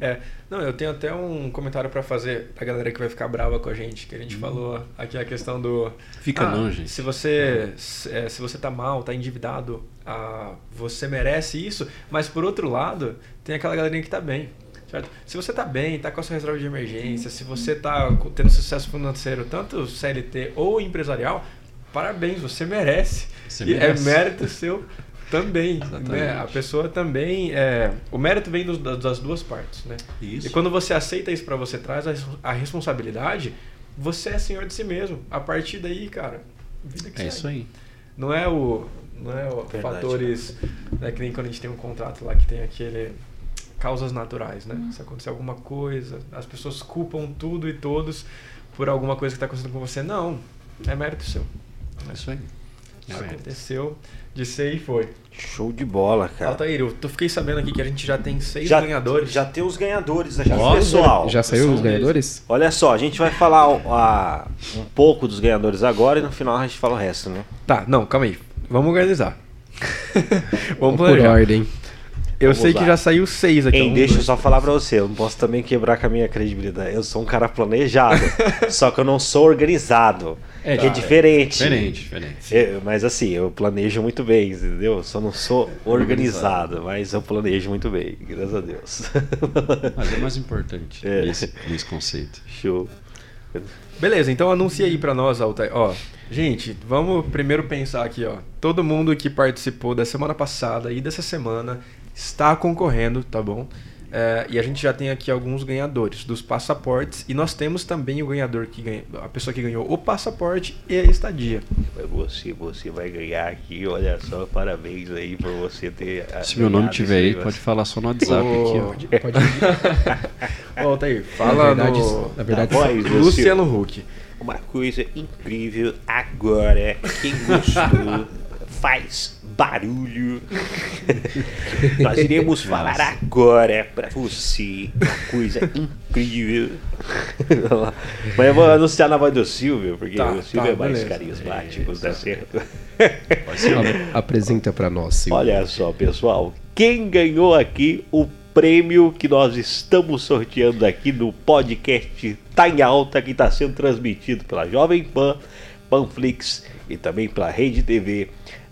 É, não, eu tenho até um comentário pra fazer pra galera que vai ficar brava com a gente, que a gente falou aqui a questão do Fica ah, não, gente. Se você se, é, se você tá mal, tá endividado, ah, você merece isso, mas por outro lado, tem aquela galerinha que tá bem. Certo? Se você tá bem, tá com a sua reserva de emergência, se você tá tendo sucesso financeiro, tanto CLT ou empresarial, parabéns, você merece. Você e merece. é mérito seu também. Né? A pessoa também. É, o mérito vem dos- das duas partes. Né? Isso. E quando você aceita isso pra você, traz a, a responsabilidade, você é senhor de si mesmo. A partir daí, cara, vida que É segue. isso aí. Não é o. Não é o Verdade, fatores. Né, que nem quando a gente tem um contrato lá que tem aquele. Causas naturais, né? Se acontecer alguma coisa, as pessoas culpam tudo e todos por alguma coisa que está acontecendo com você. Não, é mérito seu. É isso aí. Mérito. Aconteceu de ser e foi. Show de bola, cara. Altair, eu tô- fiquei sabendo aqui que a gente já tem seis já, ganhadores. Já tem os ganhadores Ó, pessoal. Já saiu os ganhadores? Olha só, a gente vai falar a- um pouco dos ganhadores agora e no final a gente fala o resto, né? Tá, não, calma aí. Vamos organizar. Vamos Por planejar. ordem. Eu Vamos sei lá. que já saiu seis aqui. Hein, Um, deixa eu dois, só falar pra você, eu não posso também quebrar com a minha credibilidade. Eu sou um cara planejado, só que eu não sou organizado. É, que é tá. diferente. Diferente, diferente. Eu- mas assim, eu planejo muito bem, entendeu? Só não sou organizado, mas eu planejo muito bem, graças a Deus. Mas é mais importante É. nesse, nesse conceito. Show. Beleza, então anuncia aí pra nós, Altair. Ó, gente, vamos primeiro pensar aqui, ó. Todo mundo que participou da semana passada e dessa semana está concorrendo, tá bom? É, e a gente já tem aqui alguns ganhadores dos passaportes e nós temos também o ganhador que ganha, a pessoa que ganhou o passaporte e a estadia. Você, você vai ganhar aqui, olha só, parabéns aí por você ter. Se meu nome tiver aí, pode falar só no WhatsApp aqui, ó. Pode, pode Ó, Altair, fala na verdade, no... na verdade Tá você- Luciano Huck. Uma coisa incrível agora, quem gostou, faz barulho. Nós iremos falar agora pra você uma coisa incrível. Mas eu vou anunciar na voz do Silvio, porque Tá, o Silvio tá, é mais beleza. carismático, tá certo? apresenta pra nós, Silvio. Olha só, pessoal, quem ganhou aqui o prêmio que nós estamos sorteando aqui no podcast Tá em Alta, que está sendo transmitido pela Jovem Pan, Panflix e também pela Rede TV.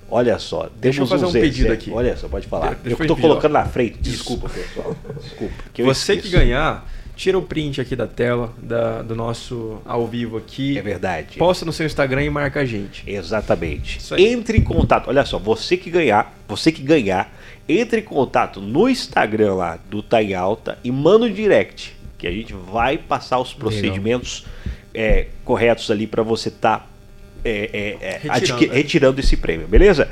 Olha só, Deixa eu fazer um Zezé. pedido aqui. Olha só, pode falar. Deixa eu um pedido, colocando na frente. Desculpa, pessoal. Desculpa. que Você que ganhar, tira o print aqui da tela da- do nosso ao vivo aqui. É verdade. Posta no seu Instagram e marca a gente. Exatamente. Entre em contato. Olha só, você que ganhar, você que ganhar, entre em contato no Instagram lá do Tá em Alta e manda um direct, que a gente vai passar os procedimentos é, corretos ali para você estar Retirando, retirando, né? retirando esse prêmio, beleza?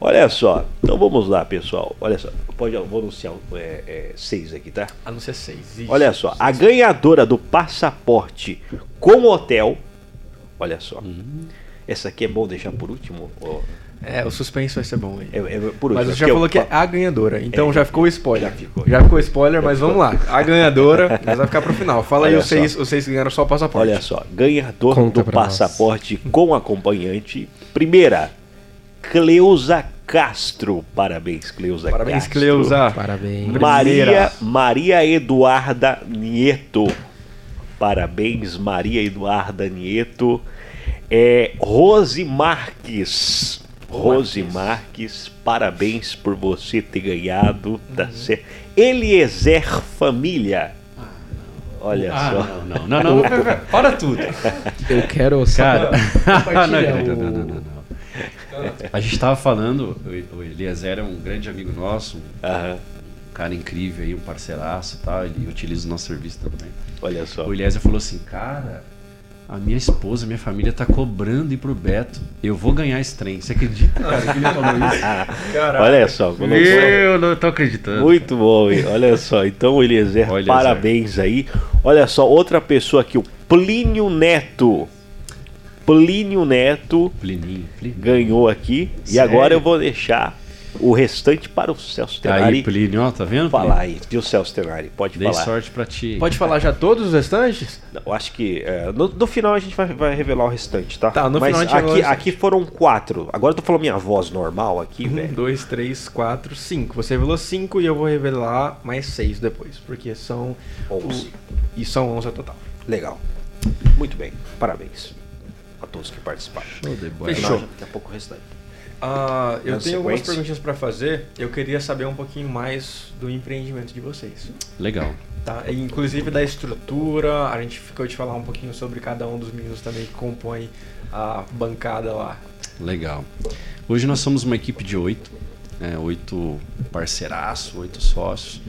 Olha só, então vamos lá, pessoal. Olha só, pode, vou anunciar é, é, seis aqui, tá? A não ser seis. Ixi. Olha só, a ganhadora do passaporte com hotel. Olha só. Essa aqui é bom deixar por último. ó. É, o suspense vai ser bom aí. É, é por. Mas você já falou eu- que é a ganhadora, então É, já ficou o spoiler. já ficou. Já ficou spoiler, mas vamos lá. A ganhadora, mas vai ficar pro final. Fala aí Olha os seis, os seis que ganharam só o passaporte. Olha só, ganhador Conta do pra nós. passaporte com acompanhante. Primeira, Cleusa Castro. Parabéns, Cleusa Parabéns, Castro. Cleusa. Parabéns. Maria. Maria Eduarda Nieto. Parabéns, Maria Eduarda Nieto. É, Rose Marques. Rose Marques, parabéns por você ter ganhado. Tá Uhum. certo. Eliezer Família. Olha Ah, só. não, não, não, não, para tudo. Eu quero só Cara, não, não, o- não, não, não, não. A gente tava falando, o o Eliezer é um grande amigo nosso, um cara incrível aí, um parceiraço e tal, ele utiliza o nosso serviço também. olha só. O Eliezer falou assim, cara, a minha esposa, minha família tá cobrando ir pro Beto, eu vou ganhar esse trem. Você acredita, cara, que ele falou isso? Caraca. Olha só. colocou- Eu não tô acreditando. Muito bom, hein? Olha só. Então, Eliezer, Eliezer. parabéns aí. Olha só, outra pessoa aqui, o Plínio Neto. Plínio Neto Plininho, Plininho. ganhou aqui. E Sério? agora eu vou deixar o restante para o Celso Tenari. Aí, Plínio, ó, tá vendo? Falar Plínio? aí, viu, Celso Tenari? Pode Dei falar. sorte pra ti. Pode falar já todos os restantes? Eu acho que é, no, no final a gente vai, vai revelar o restante, tá? Tá, no Mas final a gente aqui, restante. aqui foram quatro. Agora eu tô falando minha voz normal aqui, Um, velho. dois, três, quatro, cinco. Você revelou cinco e eu vou revelar mais seis depois, porque são Onze. o- e são 11 ao total. Legal. Muito bem. Parabéns a todos que participaram. Show de bola. Fechou. Daqui a pouco o restante. Ah, eu tenho algumas sequência. perguntinhas para fazer. Eu queria saber um pouquinho mais do empreendimento de vocês. Legal. Tá? Inclusive da estrutura, a gente ficou de falar um pouquinho sobre cada um dos meninos também que compõem a bancada lá. Legal. Hoje nós somos uma equipe de oito, né, oito parceiraços, oito sócios.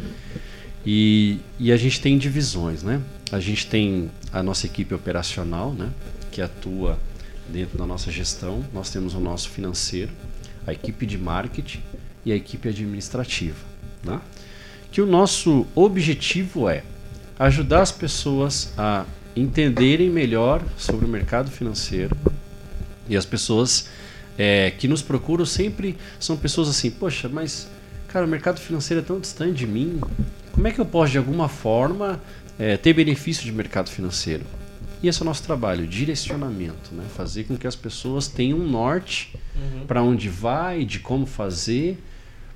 E, e a gente tem divisões, né? A gente tem a nossa equipe operacional, né? Que atua dentro da nossa gestão. Nós temos o nosso financeiro, a equipe de marketing e a equipe administrativa, né? Que o nosso objetivo é ajudar as pessoas a entenderem melhor sobre o mercado financeiro e as pessoas é, que nos procuram sempre são pessoas assim, poxa, mas cara, o mercado financeiro é tão distante de mim. Como é que eu posso de alguma forma é, ter benefício de mercado financeiro? E esse é o nosso trabalho, direcionamento, né? fazer com que as pessoas tenham um norte para onde vai, de como fazer,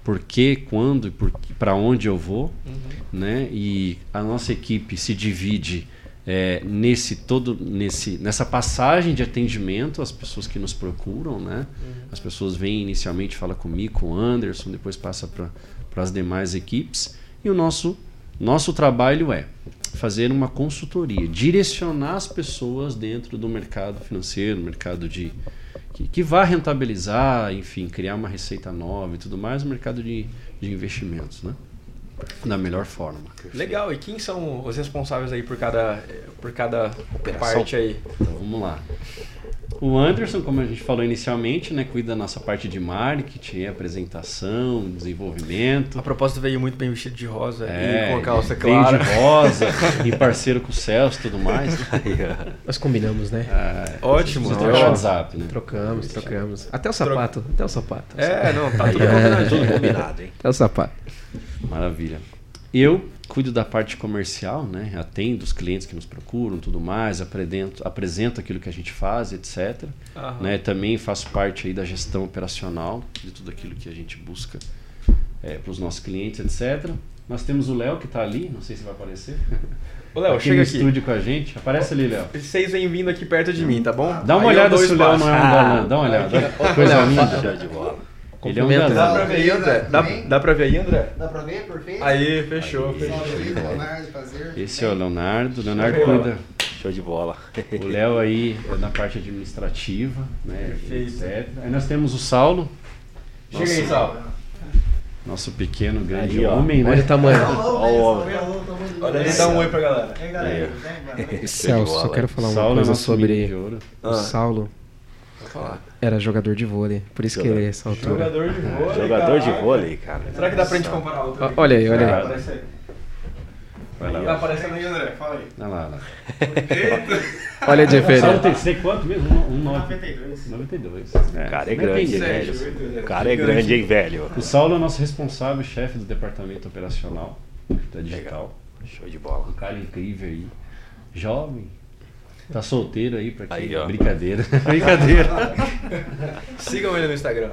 por quê, quando e para onde eu vou, né? E a nossa equipe se divide é, nesse todo nesse nessa passagem de atendimento às pessoas que nos procuram, né? As pessoas vêm inicialmente fala comigo, com o Anderson, depois passa para as demais equipes e o nosso nosso trabalho é fazer uma consultoria, direcionar as pessoas dentro do mercado financeiro, mercado de que, que vá rentabilizar, enfim, criar uma receita nova e tudo mais no mercado de, de investimentos, né? Da melhor forma. Legal, e quem são os responsáveis aí por cada, por cada Operação. parte aí? Então vamos lá. O Anderson, como a gente falou inicialmente, né, cuida da nossa parte de marketing, apresentação, desenvolvimento. A propósito veio muito bem vestido de rosa É, e com a calça clara. de rosa, e parceiro com o Celso e tudo mais. Nós combinamos, né? É, Ótimo, Você troca o WhatsApp, né? Trocamos, trocamos. Até o sapato, até o sapato. É, não, tá tudo Tudo combinadinho. combinado, hein? Até o sapato. Maravilha. Eu cuido da parte comercial, né? Atendo os clientes que nos procuram, tudo mais, apresento, apresento aquilo que a gente faz, etc. Né? Também faço parte aí da gestão operacional de tudo aquilo que a gente busca para os nossos clientes, etc. Nós temos o Léo que está ali, não sei se vai aparecer. Ô, Léo, chega no aqui. estúdio com a gente. Aparece ali, Léo. Vocês vêm vindo aqui perto de mim, tá bom? Dá uma Aí olhada se o Léo não é um galã. Dá uma olhada. Coisa linda. De bola. Ele é um. Dá pra ver aí, André? Dá, dá pra ver aí, André? Dá pra ver? Perfeito? Aí, fechou, Aí. fechou. Esse é o Leonardo. O Leonardo Aí, cuida. Show de bola. O Léo aí é na parte administrativa, né? Perfeito. Aí nós temos o Saulo, Chega aí, Sal. nosso pequeno grande Aí, ó. homem, Olha né? o tamanho. Ó o homem. Olha ali, dá um oi pra galera. Boa noite. Celso, eu quero falar uma Saulo é coisa de sobre ouro. o Saulo. Era jogador de vôlei, por isso que ele é essa altura. Jogador de vôlei. Jogador de vôlei, cara. Será que dá pra gente comparar outro? Olha aí, olha aí. Vai lá, Tá aparecendo aí, André. Fala aí. Olha lá, lá. Olha a O Saulo diferença. tem que ser quanto mesmo? Um, um nove- 92. 92. O cara é grande, né? 97. O cara é grande, hein, velho? O Saulo é o nosso responsável, chefe do departamento operacional da digital. Show de bola. Um cara incrível aí. Jovem. Tá solteiro aí pra quem? Aí, ó. Brincadeira. Brincadeira. Sigam ele no Instagram.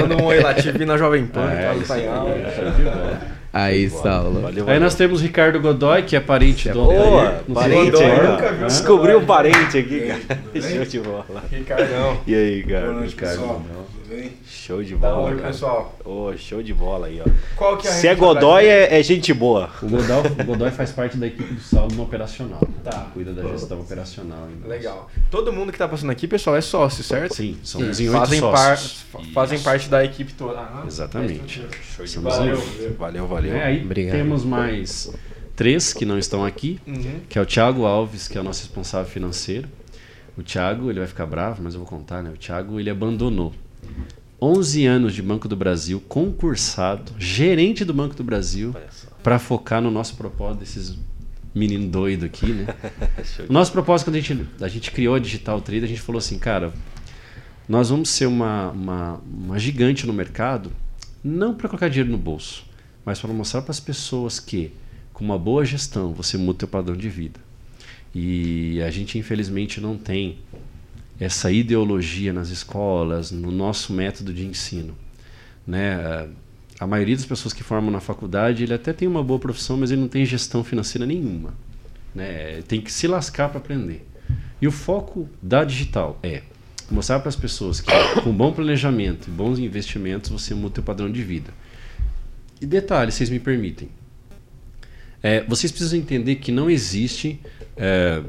Manda um oi lá, te vi na Jovem Pan, É, tá aí, aí, Saulo. Valeu, Aí valeu. nós temos o Ricardo Godoy, que é parente do Boa, André. Não sei parente aí, é, vi. Descobriu um parente aqui, cara. Show de bola. Ricardão. E aí, cara? Boa noite, Ricardo pessoal. Godoy. Tudo bem? Show de bola, oi, pessoal. Ô, show de bola aí, ó. Qual que é a Se é Godoy, é, é gente boa. O Godoy, o Godoy faz parte da equipe do Saulo no operacional. Tá. Cuida da gestão operacional. ainda. Legal. Todo mundo que tá passando aqui, pessoal, é sócio, certo? Sim, somos em oito Fazem, par, sócios. fa- fazem parte da equipe toda. Ah, Exatamente. Show de bola. em Valeu. Valeu, valeu. É, aí Obrigado. temos mais três que não estão aqui, Uhum. que é o Thiago Alves, que é o nosso responsável financeiro. O Thiago, ele vai ficar bravo, mas eu vou contar, né? O Thiago, ele abandonou 11 anos de Banco do Brasil, concursado, gerente do Banco do Brasil, para focar no nosso propósito desses menino doido aqui, né? O nosso propósito, quando a gente, a gente criou a Digital Trader, a gente falou assim, cara, nós vamos ser uma, uma, uma gigante no mercado, não para colocar dinheiro no bolso, mas para mostrar para as pessoas que, com uma boa gestão, você muda o padrão de vida. E a gente, infelizmente, não tem essa ideologia nas escolas, no nosso método de ensino. Né? A maioria das pessoas que formam na faculdade, ele até tem uma boa profissão, mas ele não tem gestão financeira nenhuma. Né? Tem que se lascar para aprender. E o foco da digital é mostrar para as pessoas que com bom planejamento e bons investimentos você muda o padrão de vida. E detalhe, vocês me permitem. É, vocês precisam entender que não existe é,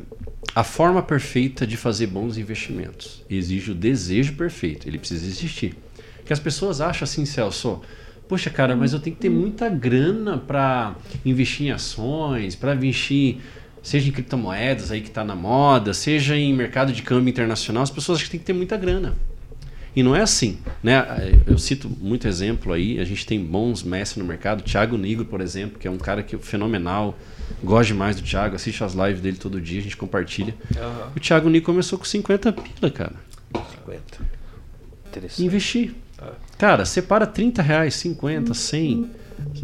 a forma perfeita de fazer bons investimentos. Exige o desejo perfeito. Ele precisa existir. Que as pessoas acham assim, Celso, poxa, cara, mas eu tenho que ter muita grana para investir em ações, para investir seja em criptomoedas aí que está na moda, seja em mercado de câmbio internacional, as pessoas acham que tem que ter muita grana. E não é assim, né? Eu cito muito exemplo aí, a gente tem bons mestres no mercado, Thiago Nigro, por exemplo, que é um cara que é fenomenal, gosto demais do Thiago, assiste as lives dele todo dia, a gente compartilha. Uhum. O Thiago Nigro começou com 50 pila, cara. 50. Interessante. Investir. É. Cara, separa 30 reais, 50, 100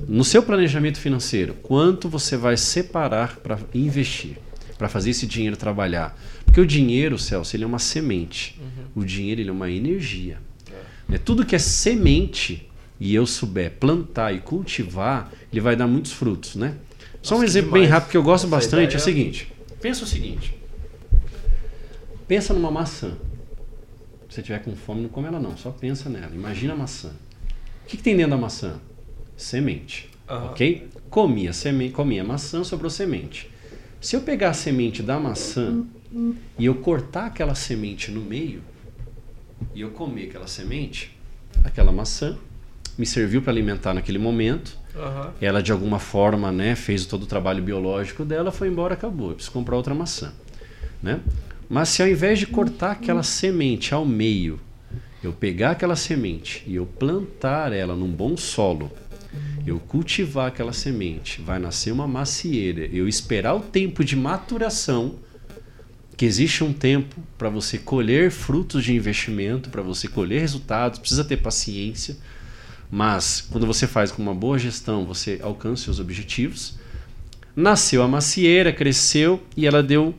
no seu planejamento financeiro, quanto você vai separar para investir, para fazer esse dinheiro trabalhar? Porque o dinheiro, Celso, ele é uma semente. Uhum. O dinheiro ele é uma energia. É. Tudo que é semente e eu souber plantar e cultivar, ele vai dar muitos frutos, né? Só um exemplo demais. bem rápido que eu gosto Essa bastante é o seguinte. Pensa o seguinte. Pensa numa maçã. Se você tiver com fome, não come ela não, só pensa nela. Imagina a maçã. O que, que tem dentro da maçã? semente. Uhum. Ok? Comi a, seme comi a maçã, sobrou semente. Se eu pegar a semente da maçã e eu cortar aquela semente no meio e eu comer aquela semente, aquela maçã me serviu para alimentar naquele momento. Uhum. Ela de alguma forma, né, fez todo o trabalho biológico dela, foi embora, acabou. Eu preciso comprar outra maçã, né? Mas se ao invés de cortar aquela semente ao meio, eu pegar aquela semente e eu plantar ela num bom solo, eu cultivar aquela semente, vai nascer uma macieira, eu esperar o tempo de maturação, que existe um tempo para você colher frutos de investimento, para você colher resultados, precisa ter paciência, mas quando você faz com uma boa gestão, você alcança seus objetivos. Nasceu a macieira, cresceu e ela deu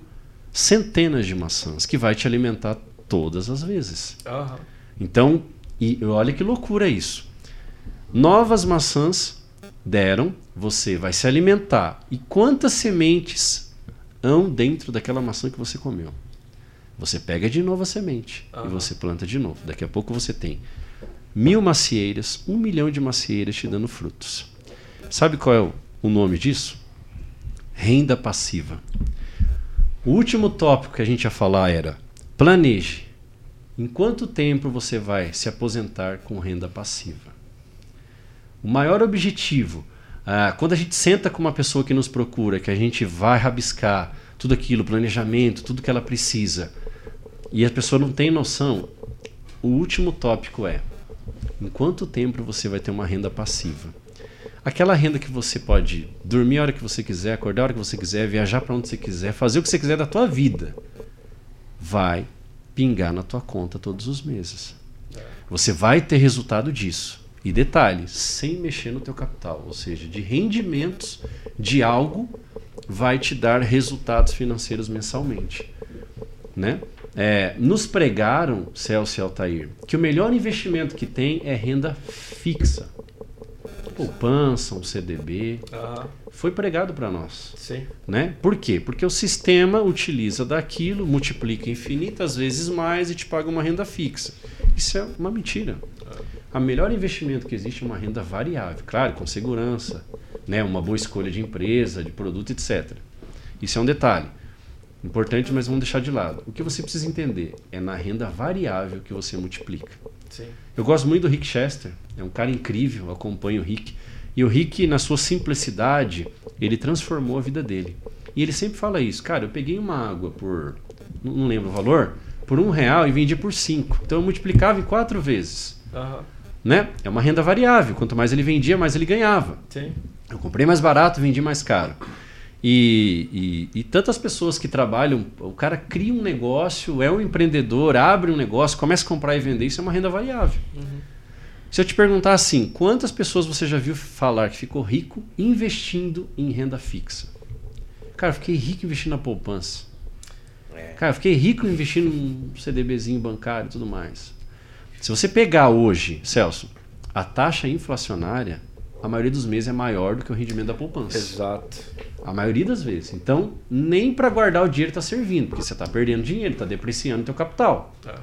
centenas de maçãs, que vai te alimentar todas as vezes. Uhum. Então, e olha que loucura isso. Novas maçãs deram, você vai se alimentar. E quantas sementes hão dentro daquela maçã que você comeu? Você pega de novo a semente uhum. e você planta de novo. Daqui a pouco você tem mil macieiras, um milhão de macieiras te dando frutos. Sabe qual é o nome disso? Renda passiva. O último tópico que a gente ia falar era planeje. Em quanto tempo você vai se aposentar com renda passiva? O maior objetivo, ah, quando a gente senta com uma pessoa que nos procura, que a gente vai rabiscar tudo aquilo, planejamento, tudo que ela precisa, e a pessoa não tem noção, o último tópico é: em quanto tempo você vai ter uma renda passiva? Aquela renda que você pode dormir a hora que você quiser, acordar a hora que você quiser, viajar para onde você quiser, fazer o que você quiser da tua vida, vai pingar na tua conta todos os meses. Você vai ter resultado disso. E detalhe, sem mexer no teu capital, ou seja, de rendimentos de algo vai te dar resultados financeiros mensalmente, né? É, nos pregaram, Celso e Altair, que o melhor investimento que tem é renda fixa. Poupança, um CDB. Uhum. Foi pregado para nós. Sim. Né? Por quê? Porque o sistema utiliza daquilo, multiplica infinitas vezes mais e te paga uma renda fixa. Isso é uma mentira. A melhor investimento que existe é uma renda variável, claro, com segurança, né, uma boa escolha de empresa, de produto, etc. Isso é um detalhe importante, mas vamos deixar de lado. O que você precisa entender é na renda variável que você multiplica. Sim. Eu gosto muito do Rick Chester, é um cara incrível, acompanho o Rick. E o Rick, na sua simplicidade, ele transformou a vida dele. E ele sempre fala isso, cara, eu peguei uma água por, não lembro o valor, por um real e vendi por cinco. Então eu multiplicava em quatro vezes. Uhum. Né? É uma renda variável. Quanto mais ele vendia, mais ele ganhava. Sim. Eu comprei mais barato, vendi mais caro. E, e, e tantas pessoas que trabalham, o cara cria um negócio, é um empreendedor, abre um negócio, começa a comprar e vender, isso é uma renda variável. Se eu te perguntar assim, quantas pessoas você já viu falar que ficou rico investindo em renda fixa? Cara, eu fiquei rico investindo na poupança. É. Cara, eu fiquei rico investindo num CDBzinho bancário e tudo mais. Se você pegar hoje, Celso, a taxa inflacionária, a maioria dos meses é maior do que o rendimento da poupança. Exato. A maioria das vezes. Então, nem para guardar o dinheiro está servindo, porque você está perdendo dinheiro, está depreciando o teu capital. Tá.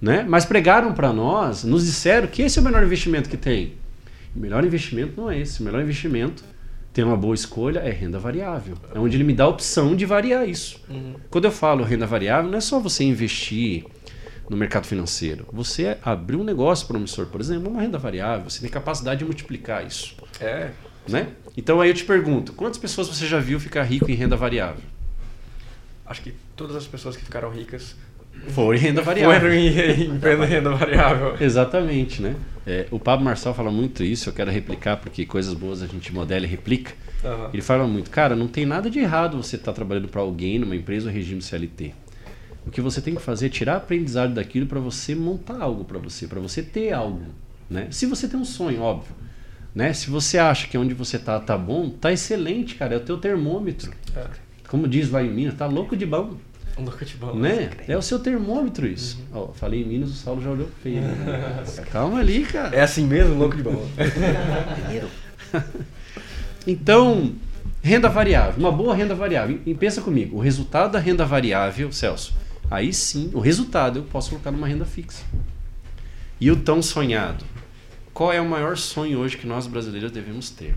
Né? Mas pregaram para nós, nos disseram que esse é o melhor investimento que tem. O melhor investimento não é esse. O melhor investimento, ter uma boa escolha, é renda variável. É onde ele me dá a opção de variar isso. Uhum. Quando eu falo renda variável, não é só você investir no mercado financeiro. Você abrir um negócio promissor, por exemplo, uma renda variável, você tem capacidade de multiplicar isso. É. Né? Então aí eu te pergunto, quantas pessoas você já viu ficar rico em renda variável? Acho que todas as pessoas que ficaram ricas Foi em renda variável. foram em, em renda- variável. Exatamente, né? É, o Pablo Marçal fala muito isso, eu quero replicar porque coisas boas a gente modela e replica. Aham. Ele fala muito, cara, não tem nada de errado você estar trabalhando para alguém numa empresa ou regime CLT. O que você tem que fazer é tirar aprendizado daquilo para você montar algo para você, para você ter algo, né? Se você tem um sonho, óbvio, né? Se você acha que onde você tá tá bom, tá excelente, cara, é o teu termômetro. É. Como diz lá em Minas, tá louco de bom, louco de bom. né? É o seu termômetro isso. Ó, falei em Minas, o Saulo já olhou feio. né? Calma ali, cara. É assim mesmo, louco de bom. Então, renda variável, uma boa renda variável. E pensa comigo, o resultado da renda variável, Celso, aí sim, o resultado eu posso colocar numa renda fixa. E o tão sonhado? Qual é o maior sonho hoje que nós brasileiros devemos ter?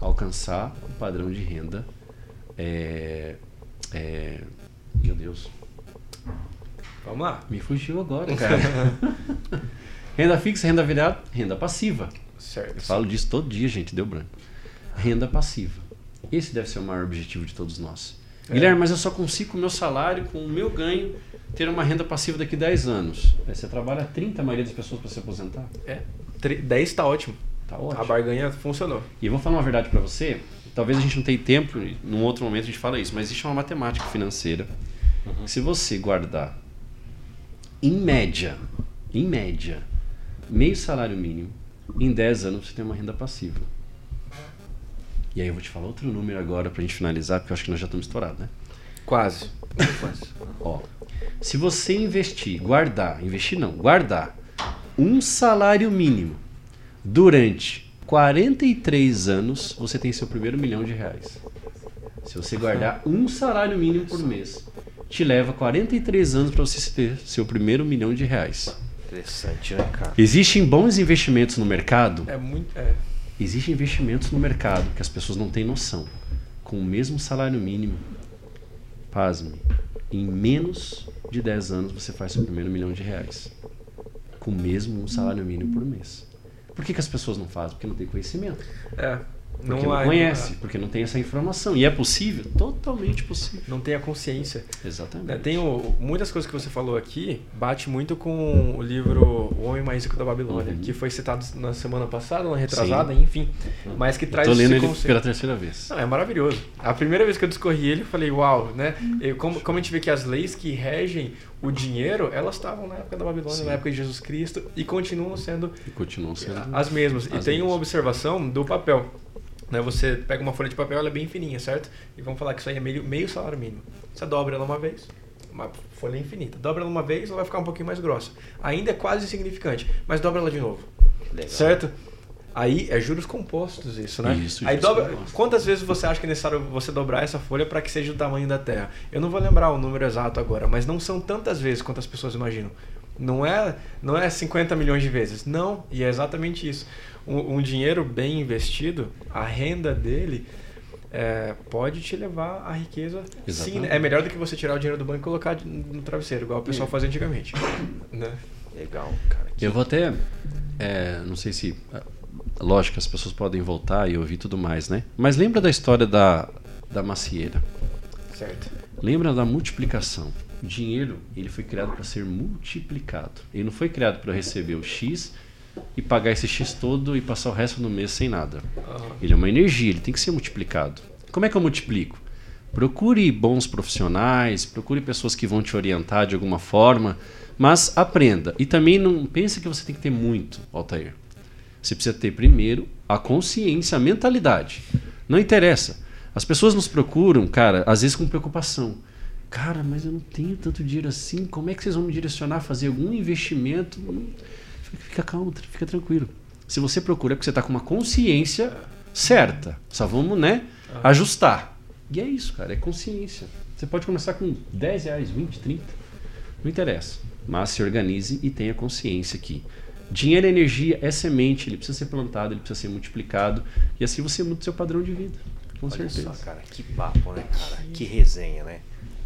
Alcançar o padrão de renda. É, é, meu Deus, Vamos lá. me fugiu agora, cara. renda fixa, renda variável, renda passiva. Certo. Eu falo disso todo dia, gente, deu branco. Renda passiva. Esse deve ser o maior objetivo de todos nós. É. Guilherme, mas eu só consigo com o meu salário, com o meu ganho, ter uma renda passiva daqui a 10 anos. Aí você trabalha 30, a maioria das pessoas para se aposentar. É. Tri- 10 tá ótimo. Tá A ótimo. barganha funcionou. E eu vou falar uma verdade para você. Talvez a gente não tenha tempo, num outro momento a gente fala isso, mas existe uma matemática financeira. que Se você guardar, em média, em média, meio salário mínimo, em 10 anos você tem uma renda passiva. E aí eu vou te falar outro número agora pra gente finalizar, porque eu acho que nós já estamos estourados, né? Quase. Ó, se você investir, guardar, investir não, guardar um salário mínimo durante 43 anos, você tem seu primeiro milhão de reais. Se você guardar um salário mínimo por mês, te leva 43 anos para você ter seu primeiro milhão de reais. Interessante, né, cara? Existem bons investimentos no mercado? É muito. É. Existem investimentos no mercado que as pessoas não têm noção. Com o mesmo salário mínimo, pasme, em menos de 10 anos você faz seu primeiro milhão de reais. Com o mesmo salário mínimo por mês. Por que, que as pessoas não fazem? Porque não tem conhecimento. É. Porque não, há- conhece, porque não tem essa informação. E é possível? Totalmente possível. Não tem a consciência. Exatamente. Né, Tem o- muitas coisas que você falou aqui, bate muito com o livro O Homem Mais Rico da Babilônia, Uhum. que foi citado na semana passada, na retrasada, enfim. Mas que traz Estou lendo esse ele pela terceira vez. Não, é maravilhoso. A primeira vez que eu discorri ele, eu falei, uau, né? Eu- como, como a gente vê que as leis que regem o dinheiro, elas estavam na época da Babilônia, Sim. na época de Jesus Cristo, e continuam sendo E continuam sendo. as mesmas. E As tem uma mesmas. observação do papel. Né, você pega uma folha de papel, ela é bem fininha, certo? E vamos falar que isso aí é meio, meio salário mínimo. Você dobra ela uma vez, uma folha infinita. Dobra ela uma vez, ela vai ficar um pouquinho mais grossa. Ainda é quase insignificante, mas dobra ela de novo. Legal. Certo? Aí é juros compostos isso, né? Isso, Aí dobra. compostos. Quantas vezes você acha que é necessário você dobrar essa folha para que seja do tamanho da Terra? Eu não vou lembrar o número exato agora, mas não são tantas vezes quanto as pessoas imaginam. Não é, não é 50 milhões de vezes. Não, e é exatamente isso. Um, um dinheiro bem investido, a renda dele é, pode te levar à riqueza. Sim, Exatamente. né? é melhor do que você tirar o dinheiro do banco e colocar no travesseiro, igual o pessoal fazia antigamente. né? Legal, cara. Eu vou até. é, não sei se. é, Lógico, as pessoas podem voltar e ouvir tudo mais, né? Mas lembra da história da, da macieira. Certo. Lembra da multiplicação. O dinheiro, ele foi criado para ser multiplicado. Ele não foi criado para receber o X e pagar esse X todo e passar o resto do mês sem nada. Aham. Ele é uma energia, ele tem que ser multiplicado. Como é que eu multiplico? Procure bons profissionais, procure pessoas que vão te orientar de alguma forma, mas aprenda. E também não pense que você tem que ter muito, Altair. Você precisa ter primeiro a consciência, a mentalidade. Não interessa. As pessoas nos procuram, cara, às vezes com preocupação. Cara, mas eu não tenho tanto dinheiro assim. Como é que vocês vão me direcionar a fazer algum investimento? Fica, calmo, fica tranquilo. Se você procura é porque você está com uma consciência certa. Só vamos, né, ajustar. E é isso, cara, é consciência. Você pode começar com 10 reais, 20, 30. Não interessa. Mas se organize e tenha consciência que dinheiro é energia, é semente, ele precisa ser plantado, ele precisa ser multiplicado. E assim você muda o seu padrão de vida. Com Olha certeza. só, cara, que papo, né, cara? Que resenha, né?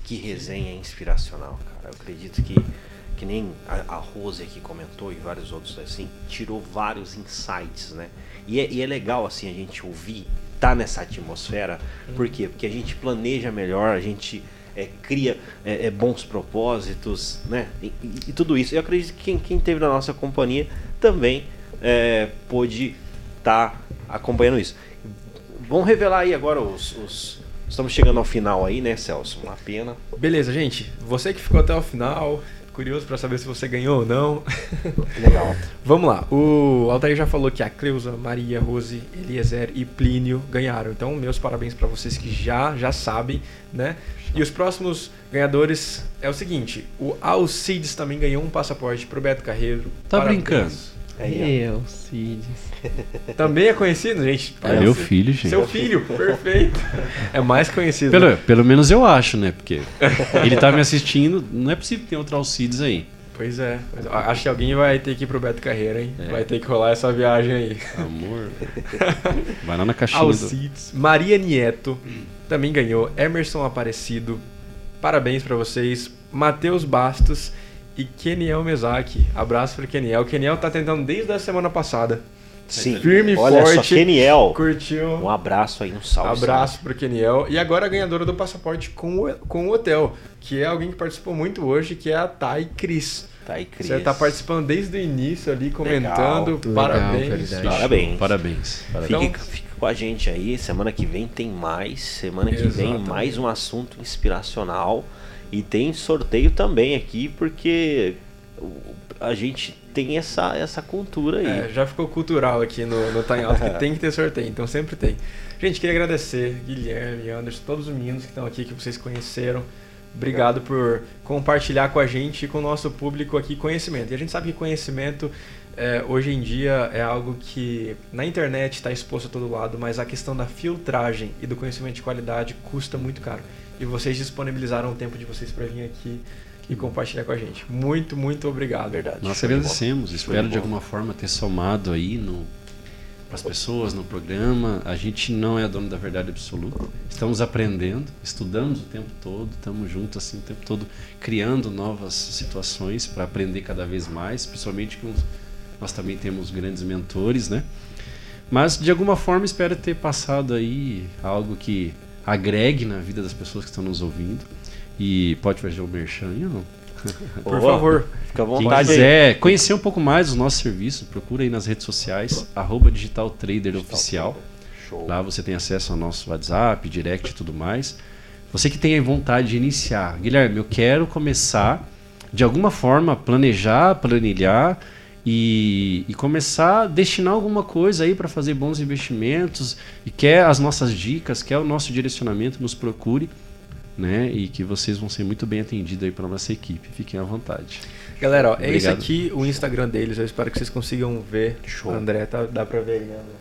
Que resenha inspiracional, cara. Eu acredito que, que nem a, a Rose aqui comentou e vários outros assim, tirou vários insights, né? E é, e é legal, assim, a gente ouvir, tá nessa atmosfera. Por quê? Porque a gente planeja melhor, a gente é, cria é, é, bons propósitos, né? E, e- e tudo isso. Eu acredito que quem, quem teve na nossa companhia também é, pôde estar acompanhando isso. Vamos revelar aí agora os, os- Estamos chegando ao final aí, né, Celso? Uma pena. Beleza, gente. Você que ficou até o final, curioso pra saber se você ganhou ou não. Legal. Vamos lá. O Altair já falou que a Cleusa, Maria, Rose, Eliezer e Plínio ganharam. Então, meus parabéns pra vocês que já já sabem, né? E os próximos ganhadores é o seguinte: o Alcides também ganhou um passaporte pro Beto Carreiro. Tá Parabéns. brincando? Aí, Eu, Cides. Também é conhecido, gente? É meu filho, gente. Seu filho, perfeito. É mais conhecido. Pelo, né? pelo menos eu acho, né? Porque ele tá me assistindo, não é possível que tenha outro Alcides aí. Pois é. Acho que alguém vai ter que ir pro Beto Carreira, hein? É. Vai ter que rolar essa viagem aí. Amor. Vai lá na caixinha do... Alcides. Maria Nieto também ganhou. Emerson Aparecido. Parabéns pra vocês. Matheus Bastos e Keniel Mezaki. Abraço pro Keniel. O Keniel tá tentando desde a semana passada. Sim. Firme e Olha só, forte. Keniel. Curtiu? Um abraço aí, um salve. Abraço pro Keniel. E agora a ganhadora do passaporte com o, com o hotel, que é alguém que participou muito hoje, que é a Thay Cris. Aí, Cris. Você tá participando desde o início ali, comentando. Legal, Parabéns. verdade. Parabéns. Parabéns. Parabéns. Então- Fique, com a gente aí. Semana que vem tem mais. Semana que vem Exatamente. mais um assunto inspiracional. E tem sorteio também aqui, porque a gente tem essa, essa cultura aí. É, já ficou cultural aqui no, no Time Out, que tem que ter sorteio, então sempre tem. Gente, queria agradecer Guilherme, Anderson, todos os meninos que estão aqui, que vocês conheceram. Obrigado por compartilhar com a gente e com o nosso público aqui conhecimento. E a gente sabe que conhecimento é, hoje em dia é algo que na internet está exposto a todo lado, mas a questão da filtragem e do conhecimento de qualidade custa muito caro. E vocês disponibilizaram o tempo de vocês para vir aqui e compartilhar com a gente. Muito, muito obrigado. Verdade. Nós agradecemos. Espero de alguma forma ter somado aí no para as pessoas no programa. A gente não é dono da verdade absoluta. Estamos aprendendo, estudamos o tempo todo, estamos juntos assim o tempo todo, criando novas situações para aprender cada vez mais, principalmente com nós também temos grandes mentores, né? Mas de alguma forma espero ter passado aí algo que agregue na vida das pessoas que estão nos ouvindo. E pode fazer o merchan aí ou não? Por Ô, favor. Fica à Quem vontade aí. quiser conhecer um pouco mais dos nossos serviços, procura aí nas redes sociais, arroba Digital Trader Oficial. Lá você tem acesso ao nosso WhatsApp, direct e tudo mais. Você que tem vontade de iniciar, Guilherme, eu quero começar de alguma forma planejar, planilhar e, e começar a destinar alguma coisa aí para fazer bons investimentos e quer as nossas dicas, quer o nosso direcionamento, nos procure, né? E que vocês vão ser muito bem atendidos aí pela nossa equipe. Fiquem à vontade. Galera, ó, é esse aqui o Instagram deles. Eu espero que vocês consigam ver. Show. André, tá, dá pra ver aí, né? André?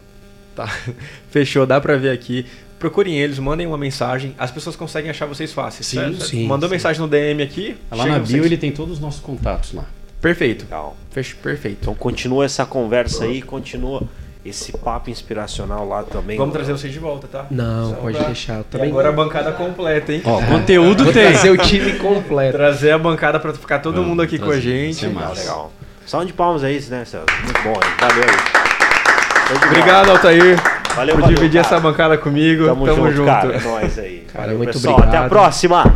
Tá. Fechou, dá pra ver aqui. Procurem eles, mandem uma mensagem. As pessoas conseguem achar vocês fáceis. Sim, certo? sim, Mandou sim. mensagem no DM aqui. Lá na vocês. bio ele tem todos os nossos contatos lá. Perfeito. Legal. Fecho, perfeito. Então continua essa conversa aí, continua esse papo inspiracional lá também. Vamos trazer vocês de volta, tá? Não, Só pode pra- deixar. Eu E também agora a bancada completa, hein? Ó, conteúdo tem. trazer o time completo. Trazer a bancada pra ficar todo Vamos mundo aqui com a gente. Isso é Legal, legal. Salve de palmas aí, né, Celso? Muito bom aí. Valeu aí. Obrigado, Altair, Valeu, por valeu, dividir cara. essa bancada comigo. Tamo, Tamo, junto, junto. cara. É nóis aí. Cara, Valeu, muito pessoal. obrigado. Até a próxima.